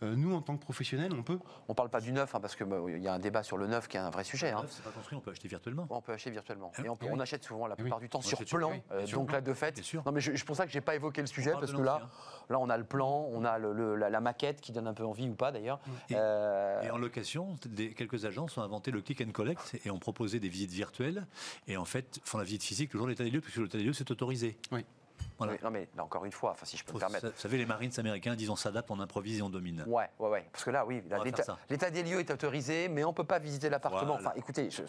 Speaker 8: Euh, nous, en tant que professionnels, on peut.
Speaker 1: On parle pas du neuf, hein, parce qu'il y a un débat sur le neuf qui est un vrai sujet. hein.
Speaker 7: Neuf, c'est pas construit, on peut acheter virtuellement.
Speaker 1: On peut acheter virtuellement.
Speaker 7: Ah,
Speaker 1: Et on, peut- on
Speaker 8: oui.
Speaker 1: achète souvent la
Speaker 8: Eh oui.
Speaker 1: plupart du temps
Speaker 7: On
Speaker 1: sur plan.
Speaker 7: oui,
Speaker 1: euh, donc là, de fait. Non, mais je- c'est pour ça que j'ai pas évoqué le sujet, parce que là, là, on a le plan, on a le- le- la, la maquette qui donne un peu envie ou pas d'ailleurs.
Speaker 7: Et-
Speaker 1: Euh,
Speaker 7: Et en location, des, quelques agences ont inventé le click and collect et ont proposé des visites virtuelles et en fait font la visite physique le jour de l'état des lieux puisque l'état des lieux c'est autorisé.
Speaker 8: Oui.
Speaker 7: Voilà.
Speaker 1: oui, non, mais là, encore une fois, enfin, si je peux me
Speaker 7: Vous
Speaker 1: permettre.
Speaker 7: savez, les Marines américains disent on s'adapte, on improvise et on domine.
Speaker 1: Ouais, ouais, ouais. Parce que là, oui, l'état des lieux est autorisé, mais on ne peut pas visiter l'appartement.
Speaker 7: Voilà.
Speaker 1: Enfin, écoutez, je-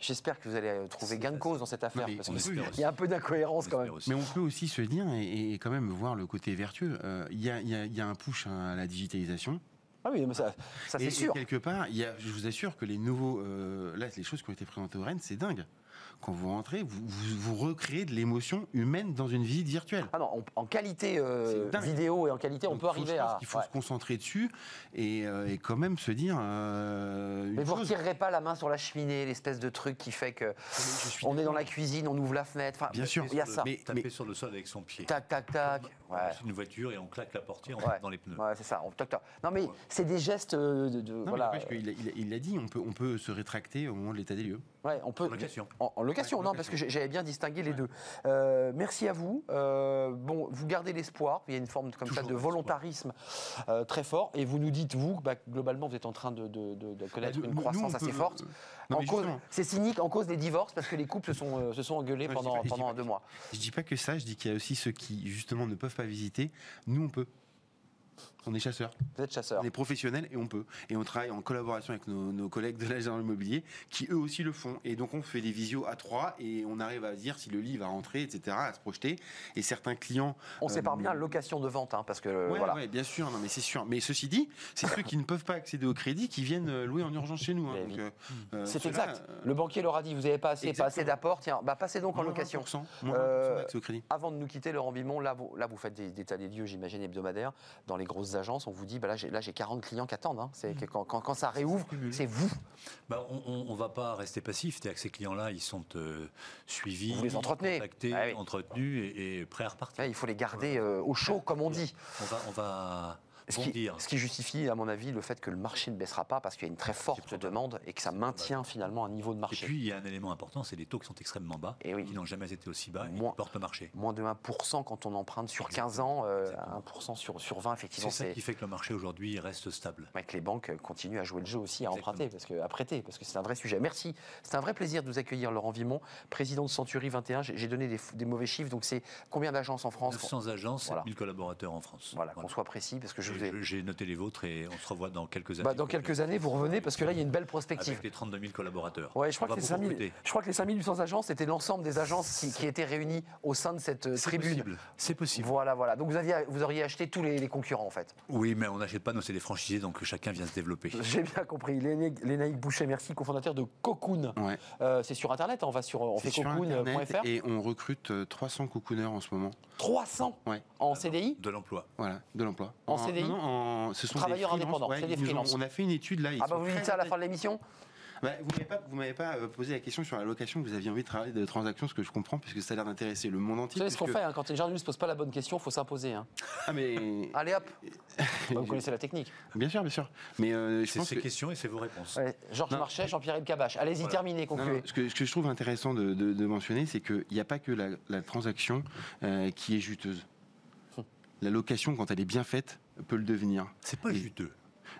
Speaker 1: j'espère que vous allez euh, trouver gain de cause dans cette affaire,
Speaker 8: mais
Speaker 1: parce qu'il y a un peu d'incohérence quand même.
Speaker 7: aussi.
Speaker 8: Mais on peut aussi se dire et, et quand même voir le côté vertueux. Euh, Il y, a, y y un push hein, à la digitalisation.
Speaker 1: Ah oui, mais ça, ça
Speaker 8: et,
Speaker 1: c'est
Speaker 8: et
Speaker 1: sûr.
Speaker 8: quelque part, il y a, je vous assure que les nouveaux, euh, là, les choses qui ont été présentées au Rennes, c'est dingue. Quand vous rentrez, vous, vous, vous recréez de l'émotion humaine dans une visite virtuelle.
Speaker 1: Ah non, on- en qualité euh, vidéo et en qualité, on peut arriver à.
Speaker 8: qu'il faut
Speaker 1: ouais.
Speaker 8: se concentrer dessus et, euh, et quand même se dire. euh, une
Speaker 1: Mais vous ne retirerez pas la main sur la cheminée, l'espèce de truc qui fait que on est dans la cuisine, on ouvre la fenêtre. Enfin,
Speaker 8: Bien sûr.
Speaker 1: il y a ça.
Speaker 8: Mais-
Speaker 7: Taper sur le sol avec son pied.
Speaker 1: Tac, tac, tac.
Speaker 7: On
Speaker 1: Ouais.
Speaker 7: une voiture et on claque la portière, on
Speaker 1: Ouais.
Speaker 7: dans les pneus.
Speaker 1: Ouais, c'est ça. On toc, toc. Non, mais c'est des gestes euh, de, de-
Speaker 8: Non, mais
Speaker 1: voilà.
Speaker 8: a- il il l'a dit, on peut, on peut se rétracter au moment de l'état des lieux.
Speaker 1: Ouais, on peut.
Speaker 7: En location.
Speaker 1: En, en location,
Speaker 8: Ouais,
Speaker 1: non, parce que j'avais bien distingué les deux. Euh, merci à vous. Euh, bon, vous gardez l'espoir. Il y a une forme comme ça
Speaker 7: Toujours
Speaker 1: de volontarisme euh, très fort. Et vous nous dites, vous, bah, globalement, vous êtes en train de, de- de- de connaître
Speaker 8: Bah,
Speaker 1: une
Speaker 8: nous,
Speaker 1: croissance
Speaker 8: on
Speaker 1: assez
Speaker 8: peut-
Speaker 1: forte. C'est cynique en cause des divorces parce que les couples se sont, se sont engueulés pendant,
Speaker 8: pas-
Speaker 1: pendant
Speaker 8: pas-
Speaker 1: deux mois.
Speaker 8: Je dis pas que ça, je dis qu'il y a aussi ceux qui, justement, ne peuvent pas visiter. Nous, on peut. On est chasseurs.
Speaker 1: Vous êtes chasseur.
Speaker 8: On est professionnels et on peut. Et on travaille en collaboration avec nos, nos collègues de l'agent immobilier qui eux aussi le font. Et donc on fait des visios à trois et on arrive à dire si le lit va rentrer, etc., à se projeter. Et certains clients.
Speaker 1: On sépare
Speaker 8: euh,
Speaker 1: bien location de vente, hein, parce que
Speaker 8: Ouais,
Speaker 1: voilà.
Speaker 8: ouais, bien sûr, non, mais c'est sûr. Mais ceci dit, c'est ceux qui ne peuvent pas accéder au crédit qui viennent euh, louer en urgence chez nous. hein.
Speaker 1: Oui.
Speaker 8: euh, euh,
Speaker 1: C'est exact.
Speaker 8: euh,
Speaker 1: Le banquier leur a dit, vous n'avez pas assez, pas assez d'apport, tiens, bah passez donc en
Speaker 8: moins
Speaker 1: location.
Speaker 8: 20%, moins 20%
Speaker 1: Euh,
Speaker 8: d'accès au crédit.
Speaker 1: Avant de nous quitter, Laurent Vimon, là vous, là, vous faites des, des états des lieux, j'imagine, hebdomadaires. Dans les grosses agences, on vous dit, bah là, j'ai, là, j'ai 40 clients qui attendent. hein. C'est que quand, quand- quand ça réouvre, c'est vous.
Speaker 7: Bah, on ne va pas rester passif. C'est-à-dire que ces clients-là, ils sont euh, suivis,
Speaker 1: Vous les entretenez.
Speaker 7: contactés,
Speaker 1: Ah oui.
Speaker 7: entretenus et, et prêts à repartir.
Speaker 1: Il faut les garder euh, au chaud, comme on dit.
Speaker 7: On va, on va
Speaker 1: Ce qui,
Speaker 7: bondir.
Speaker 1: ce qui justifie, à mon avis, le fait que le marché ne baissera pas parce qu'il y a une très forte demande et que ça maintient finalement un niveau de
Speaker 7: Et
Speaker 1: marché.
Speaker 7: puis, il y a un élément important, c'est les taux qui sont extrêmement bas,
Speaker 1: Et oui.
Speaker 7: qui n'ont jamais été aussi bas, et
Speaker 1: Moins-
Speaker 7: qui portent le marché.
Speaker 1: Moins de 1% quand on emprunte sur 15 ans, euh, 1% sur, sur 20, effectivement,
Speaker 7: C'est ça qui fait que le marché aujourd'hui reste stable.
Speaker 1: Ouais, que les banques continuent à jouer le jeu aussi, à
Speaker 7: Exactement.
Speaker 1: emprunter, parce que, à prêter, parce que c'est un vrai sujet. Merci. C'est un vrai plaisir de vous accueillir, Laurent Vimon, président de Century 21. J'ai donné des, mauvais chiffres, donc c'est combien d'agences en France?
Speaker 7: 900 agences,
Speaker 1: Voilà.
Speaker 7: 7000 collaborateurs en France.
Speaker 1: Voilà, qu'on soit précis, parce que je
Speaker 7: Et
Speaker 1: vous ai.
Speaker 7: je- J'ai noté les vôtres et on se revoit dans quelques années.
Speaker 1: Bah, dans quelques années, vous revenez, parce que là, il y a une belle prospective.
Speaker 7: Avec les 32 000 collaborateurs.
Speaker 1: Ouais, je crois, que les
Speaker 7: va beaucoup
Speaker 1: 5000,
Speaker 7: recruter.
Speaker 1: je crois que les 5800 agences, c'était l'ensemble des agences qui, qui étaient réunies au sein de cette euh,
Speaker 7: C'est
Speaker 1: tribune.
Speaker 7: possible. C'est possible.
Speaker 1: Voilà, voilà. Donc vous, aviez, vous auriez acheté tous les, les concurrents, en fait.
Speaker 7: Oui, mais on n'achète pas, nous, c'est des franchisés, donc chacun vient se développer.
Speaker 1: J'ai bien compris. Lénaïque Boucher, merci, cofondateur de Cocoon.
Speaker 8: Ouais.
Speaker 1: Euh, c'est sur Internet, on va sur on
Speaker 8: C'est
Speaker 1: fait
Speaker 8: sur Internet
Speaker 1: cocoon.fr.
Speaker 8: et on recrute euh, 300 cocooners en ce moment.
Speaker 1: 300
Speaker 8: Ouais.
Speaker 1: en CDI
Speaker 7: De l'emploi.
Speaker 8: Voilà, de l'emploi.
Speaker 1: En CDI
Speaker 8: non, non, en- ce sont
Speaker 1: Travailleurs indépendants,
Speaker 8: ouais,
Speaker 1: c'est des.
Speaker 8: On a fait une étude là. ils
Speaker 1: Ah bah vous dites ça à la fin de l'émission
Speaker 8: Bah, vous m'avez pas, vous m'avez pas euh, posé la question sur la location que vous aviez envie de travailler de transaction, ce que je comprends, puisque ça a l'air d'intéresser le monde
Speaker 1: Vous
Speaker 8: entier.
Speaker 1: savez ce qu'on fait, hein, quand les gens ne se posent pas la bonne question, il faut s'imposer. hein.
Speaker 8: Ah mais
Speaker 1: Allez hop Bah, Vous connaissez la technique.
Speaker 8: bien sûr, bien sûr. Mais euh,
Speaker 7: C'est ces
Speaker 8: que
Speaker 7: questions et c'est vos réponses.
Speaker 1: Ouais, Georges. Marchais, Jean-Pierre Elkabach. Allez-y,
Speaker 7: Voilà.
Speaker 1: terminez,
Speaker 8: Non,
Speaker 1: concluez.
Speaker 8: non, ce, que, ce que je trouve intéressant de, de- de mentionner, c'est qu'il n'y a pas que la, la transaction euh, qui est juteuse. La location, quand elle est bien faite, peut le devenir.
Speaker 7: C'est pas juteux.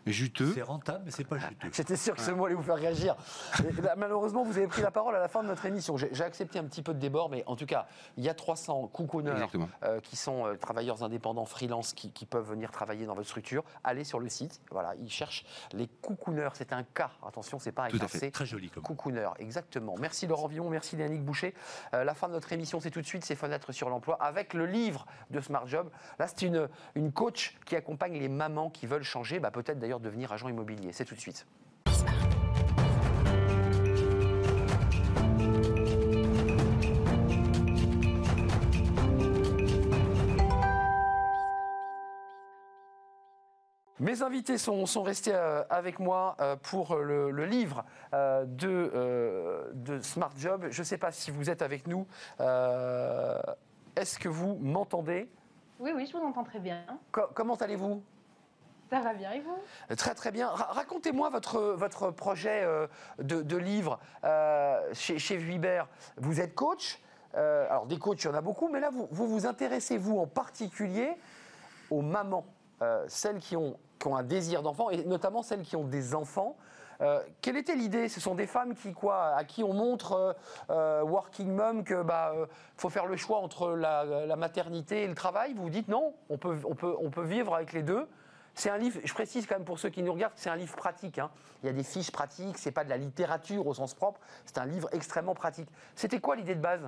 Speaker 8: Juteux,
Speaker 7: C'est rentable, mais c'est pas juteux.
Speaker 1: J'étais sûr que ce mot allait vous faire réagir. Et malheureusement, vous avez pris la parole à la fin de notre émission. J'ai accepté un petit peu de débord, mais en tout cas, il y a 300 coucouneurs
Speaker 8: Exactement.
Speaker 1: euh, qui sont euh, travailleurs indépendants, freelance, qui, qui peuvent venir travailler dans votre structure. Allez sur le site. Voilà, ils cherchent les coucouneurs. C'est un cas. Attention, c'est pas un
Speaker 8: Tout à
Speaker 1: cas,
Speaker 8: fait.
Speaker 1: c'est
Speaker 7: Très joli comme.
Speaker 1: Coucouneur, exactement. Merci Laurent Villon, merci Yannick Boucher. Euh, la fin de notre émission, c'est tout de suite, c'est Fenêtres sur l'emploi, avec le livre de Smart Job. Là, c'est une, une coach qui accompagne les mamans qui veulent changer, bah, peut-être d'ailleurs devenir agent immobilier. C'est tout de suite. Mes invités sont, sont restés euh, avec moi euh, pour le, le livre euh, de, de Smart Job. Je ne sais pas si vous êtes avec nous. Est-ce que vous m'entendez?
Speaker 9: Oui, oui, je vous entends très bien.
Speaker 1: Co- Comment allez-vous?
Speaker 9: Ça va bien et vous?
Speaker 1: Très très bien. Ra- Racontez-moi votre, votre projet euh, de, livre euh, chez, chez. Vous êtes coach. Euh, alors des coachs, il y en a beaucoup, mais là, vous vous, intéressez, vous en particulier, aux mamans, euh, celles qui ont, qui ont un désir d'enfant, et notamment celles qui ont des enfants. Euh, quelle était l'idée? Ce sont des femmes qui, quoi, à qui on montre, euh, euh, working mom, que bah, euh, faut faire le choix entre la, la maternité et le travail? Vous vous dites non, on peut, on peut, on peut vivre avec les deux. C'est un livre, je précise quand même pour ceux qui nous regardent, c'est un livre pratique. hein. Il y a des fiches pratiques, c'est pas de la littérature au sens propre, c'est un livre extrêmement pratique. C'était quoi l'idée de base?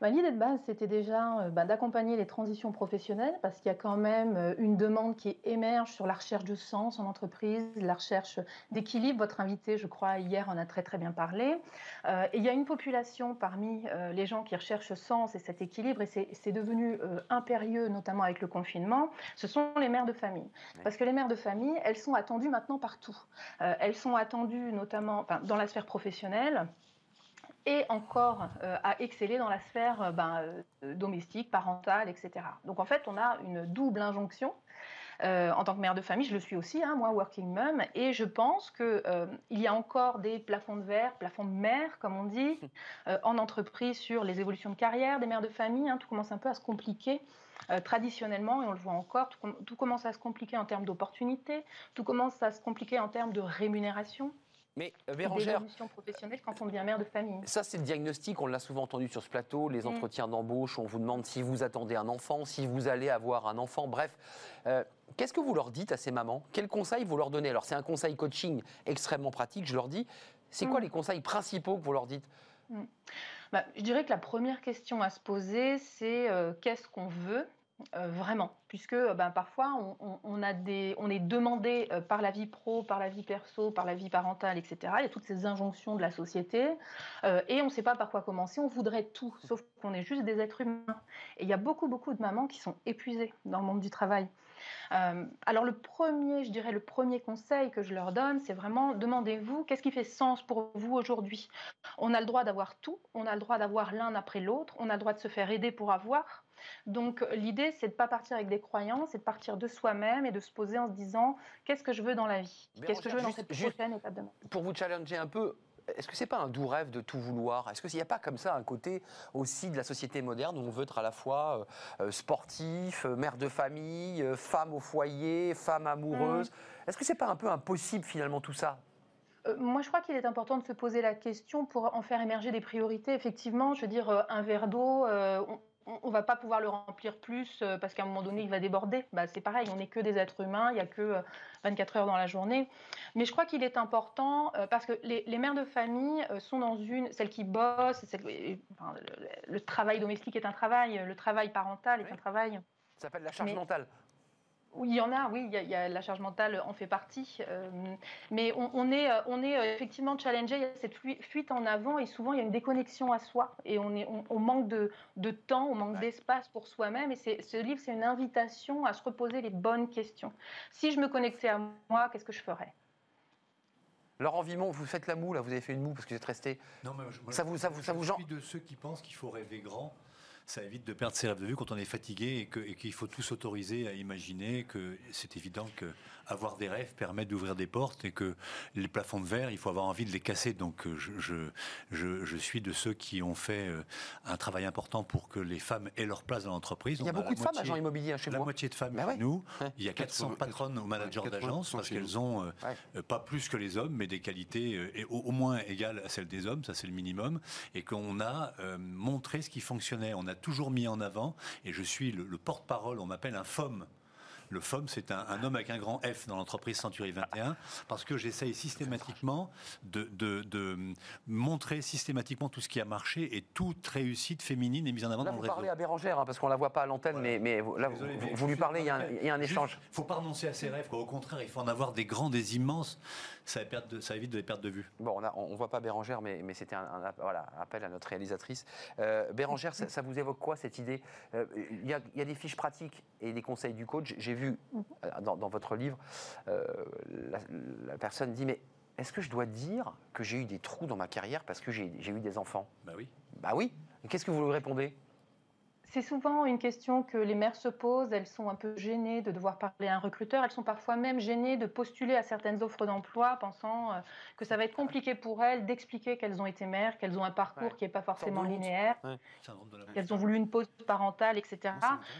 Speaker 9: Bah, L'idée de base, c'était déjà euh, bah, d'accompagner les transitions professionnelles parce qu'il y a quand même euh, une demande qui émerge sur la recherche de sens en entreprise, la recherche d'équilibre. Votre invité, je crois, hier en a très très bien parlé. Euh, et il y a une population parmi euh, les gens qui recherchent sens et cet équilibre, et c'est devenu euh, impérieux, notamment avec le confinement, ce sont les mères de famille. Parce que les mères de famille, elles sont attendues maintenant partout. Elles sont attendues notamment dans la sphère professionnelle et encore euh, à exceller dans la sphère euh, ben, euh, domestique, parentale, etc. Donc en fait, on a une double injonction en tant que mère de famille, je le suis aussi, hein, moi, working mom, et je pense qu'il y a encore des plafonds de verre, plafonds de mer, comme on dit, en entreprise sur les évolutions de carrière des mères de famille. Hein, tout commence un peu à se compliquer. Euh, traditionnellement, et on le voit encore, tout, com- tout commence à se compliquer en termes d'opportunités, tout commence à se compliquer en termes de rémunération,
Speaker 1: Mais euh, Bérangère,
Speaker 9: professionnelle quand on devient mère de famille.
Speaker 1: Ça, c'est le diagnostic, on l'a souvent entendu sur ce plateau, les
Speaker 9: Mm.
Speaker 1: entretiens d'embauche, on vous demande si vous attendez un enfant, si vous allez avoir un enfant, bref. Euh, Qu'est-ce que vous leur dites à ces mamans? Quels conseils vous leur donnez? Alors, c'est un conseil coaching extrêmement pratique, je leur dis. C'est quoi
Speaker 9: Mm.
Speaker 1: les conseils principaux que vous leur dites?
Speaker 9: Bah, je dirais que la première question à se poser, c'est euh, qu'est-ce qu'on veut? Euh, vraiment Puisque euh, ben, parfois, on, a des, on est demandé euh, par la vie pro, par la vie perso, par la vie parentale, etc. Il y a toutes ces injonctions de la société et on ne sait pas par quoi commencer. On voudrait tout, sauf qu'on est juste des êtres humains. Et il y a beaucoup, beaucoup de mamans qui sont épuisées dans le monde du travail. Alors le premier, je dirais le premier conseil que je leur donne, c'est vraiment demandez-vous qu'est-ce qui fait sens pour vous aujourd'hui? On a le droit d'avoir tout, on a le droit d'avoir l'un après l'autre, on a le droit de se faire aider pour avoir. Donc l'idée, c'est de ne pas partir avec des croyances, c'est de partir de soi-même et de se poser en se disant qu'est-ce que je veux dans la vie? Qu'est-ce que je veux dans cette prochaine étape de ma vie?
Speaker 1: Pour vous challenger un peu, est-ce que c'est pas un doux rêve de tout vouloir? Est-ce qu'il n'y a pas comme ça un côté aussi de la société moderne où on veut être à la fois euh, euh, sportif, euh, mère de famille, euh, femme au foyer, femme amoureuse? Est-ce que c'est pas un peu impossible finalement tout ça?
Speaker 9: Euh, moi, je crois qu'il est important de se poser la question pour en faire émerger des priorités. Effectivement, je veux dire, euh, un verre d'eau, euh, on ne va pas pouvoir le remplir plus euh, parce qu'à un moment donné, il va déborder. Bah, c'est pareil, on n'est que des êtres humains, il n'y a que euh, 24 heures dans la journée. Mais je crois qu'il est important euh, parce que les, les mères de famille euh, sont dans une, celles qui bossent, celles- et, enfin, le, le travail domestique est un travail, le travail parental est
Speaker 1: Oui.
Speaker 9: un travail.
Speaker 1: Ça s'appelle la charge
Speaker 9: Mais-
Speaker 1: mentale.
Speaker 9: Oui, il y en a, oui, il y a, il y a- la charge mentale en fait partie. euh, mais on, on est, euh, on est euh, effectivement challengé, il y a cette fui- fuite en avant et souvent il y a une déconnexion à soi et on, est, on, on manque de, de temps, on manque
Speaker 1: Ouais.
Speaker 9: d'espace pour soi-même. Et ce livre, c'est une invitation à se reposer les bonnes questions. Si je me connectais à moi, qu'est-ce que je ferais?
Speaker 1: Laurent Vimon, vous faites la moue là, vous avez fait une moue parce que vous êtes resté.
Speaker 7: Non, mais je- moi,
Speaker 1: Ça vous- ça vous- ça
Speaker 7: je
Speaker 1: vous gen-
Speaker 7: suis de ceux qui pensent qu'il faut rêver grand. Ça évite de perdre ses rêves de vue quand on est fatigué et qu'il faut tout s'autoriser à imaginer que c'est évident que avoir des rêves permet d'ouvrir des portes et que les plafonds de verre, il faut avoir envie de les casser. Donc euh, je, je, je, je suis de ceux qui ont fait euh, un travail important pour que les femmes aient leur place dans l'entreprise.
Speaker 1: Il y a
Speaker 7: On
Speaker 1: beaucoup
Speaker 7: la
Speaker 1: de femmes agents immobiliers hein, chez
Speaker 7: la
Speaker 1: vous.
Speaker 7: moitié de femmes
Speaker 1: Bah
Speaker 7: chez
Speaker 1: ouais.
Speaker 7: nous.
Speaker 1: Ouais.
Speaker 7: Il y a 400
Speaker 8: 80,
Speaker 7: patronnes ou managers
Speaker 8: 80%
Speaker 7: d'agence parce qu'elles ont euh,
Speaker 1: Ouais.
Speaker 7: pas plus que les hommes, mais des qualités euh, et au, au moins égales à celles des hommes, ça c'est le minimum, et qu'on a euh, montré ce qui fonctionnait. On a toujours mis en avant, et je suis le, le porte-parole, on m'appelle un FOM. Le FOM, c'est un, un homme avec un grand F dans l'entreprise Century 21, parce que j'essaye systématiquement de, de- de montrer systématiquement tout ce qui a marché et toute réussite féminine est mise en avant
Speaker 1: Là,
Speaker 7: dans
Speaker 1: vous
Speaker 7: le réseau.
Speaker 1: parlez à Bérangère hein, parce qu'on la voit pas à l'antenne,
Speaker 7: Voilà.
Speaker 1: mais, mais vous- là, vous,
Speaker 7: Désolé,
Speaker 1: vous- vous lui parlez, il y a un,
Speaker 7: suis-
Speaker 1: il y a un
Speaker 7: Juste,
Speaker 1: échange.
Speaker 7: faut pas renoncer à ses rêves. quoi. Au contraire, il faut en avoir des grands, des immenses. Ça, évite de, ça évite de les perdre de vue.
Speaker 1: Bon, on ne voit pas Bérangère, mais, mais c'était un, un appel à notre réalisatrice. Euh, Bérangère, ça, ça vous évoque quoi cette idée? Euh, Il y, a- il y a des fiches pratiques et des conseils du coach. J'ai vu euh, dans, dans votre livre, euh, la, la personne dit Mais est-ce que je dois dire que j'ai eu des trous dans ma carrière parce que j'ai eu des enfants?
Speaker 7: Bah oui.
Speaker 1: Bah oui. Qu'est-ce que vous lui répondez?
Speaker 9: C'est souvent une question que les mères se posent. Elles sont un peu gênées de devoir parler à un recruteur. Elles sont parfois même gênées de postuler à certaines offres d'emploi, pensant euh, que ça va être compliqué pour elles d'expliquer qu'elles ont été mères, qu'elles ont un parcours
Speaker 1: Ouais.
Speaker 9: qui n'est pas forcément linéaire, qu'elles ont voulu une pause parentale, etc.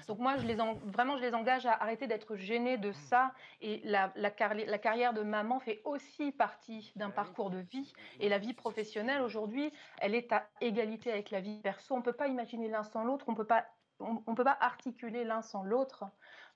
Speaker 9: Donc moi, je les en- vraiment, je les engage à arrêter d'être gênés de ça. Et la, la carri- la carrière de maman fait aussi partie d'un parcours de vie. Et la vie professionnelle, aujourd'hui, elle est à égalité avec la vie perso. On ne peut pas imaginer l'un sans l'autre. On peut pas on ne peut pas articuler l'un sans l'autre.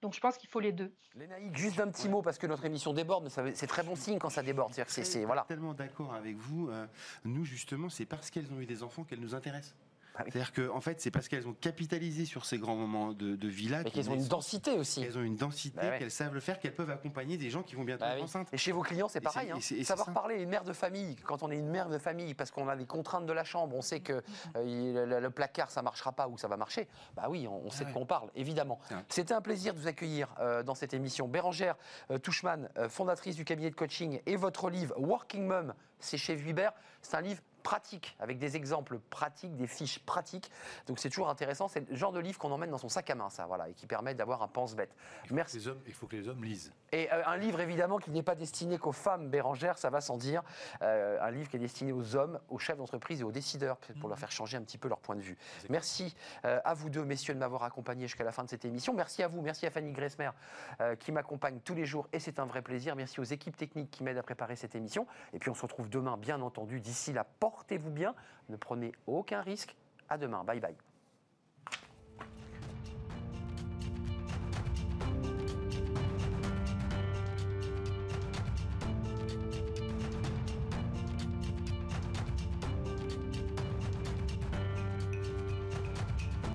Speaker 9: Donc je pense qu'il faut les deux.
Speaker 1: Lénaïque, juste d'un petit mot, parce que notre émission déborde, mais c'est très bon signe quand ça déborde. C'est- c'est- voilà.
Speaker 8: tellement d'accord avec vous. euh, nous, justement, c'est parce qu'elles ont eu des enfants qu'elles nous intéressent.
Speaker 1: Ah.
Speaker 8: C'est-à-dire que, en fait, c'est parce qu'elles ont capitalisé sur ces grands moments de, de vie-là.
Speaker 1: Mais
Speaker 8: qu'ils
Speaker 1: qu'ils ont une densité aussi.
Speaker 8: Qu'elles ont une densité,
Speaker 1: Bah ouais.
Speaker 8: qu'elles savent le faire, qu'elles peuvent accompagner des gens qui vont bientôt
Speaker 1: Bah
Speaker 8: être
Speaker 1: oui.
Speaker 8: enceintes.
Speaker 1: Et chez vos clients, c'est
Speaker 8: Et
Speaker 1: pareil.
Speaker 8: et
Speaker 1: hein.
Speaker 8: et
Speaker 1: Savoir parler une mère de famille, quand on est une mère de famille, parce qu'on a les contraintes de la chambre, on sait que euh, le, le placard, ça marchera pas ou ça va marcher, bah oui, on, on sait de
Speaker 8: ouais.
Speaker 1: quoi on parle, évidemment. C'était un plaisir de vous accueillir euh, dans cette émission. Bérangère euh, Touchman, euh, fondatrice du cabinet de coaching, et votre livre Working Mom, c'est chez Vuibert. C'est un livre pratique, avec des exemples pratiques, des fiches pratiques. Donc c'est toujours intéressant. C'est le genre de livre qu'on emmène dans son sac à main, ça, voilà, et qui permet d'avoir un pense-bête. Merci.
Speaker 7: il faut que les hommes lisent.
Speaker 1: Et euh, un livre évidemment qui n'est pas destiné qu'aux femmes, Bérangère, ça va sans dire. Euh, un livre qui est destiné aux hommes, aux chefs d'entreprise et aux décideurs, pour leur faire changer un petit peu leur point de vue. Merci euh, à vous deux, messieurs, de m'avoir accompagné jusqu'à la fin de cette émission. Merci à vous, merci à Fanny Gressmer euh, qui m'accompagne tous les jours et c'est un vrai plaisir. Merci aux équipes techniques qui m'aident à préparer cette émission. Et puis on se retrouve demain, bien entendu. D'ici là, portez-vous bien, ne prenez aucun risque. À demain, bye bye.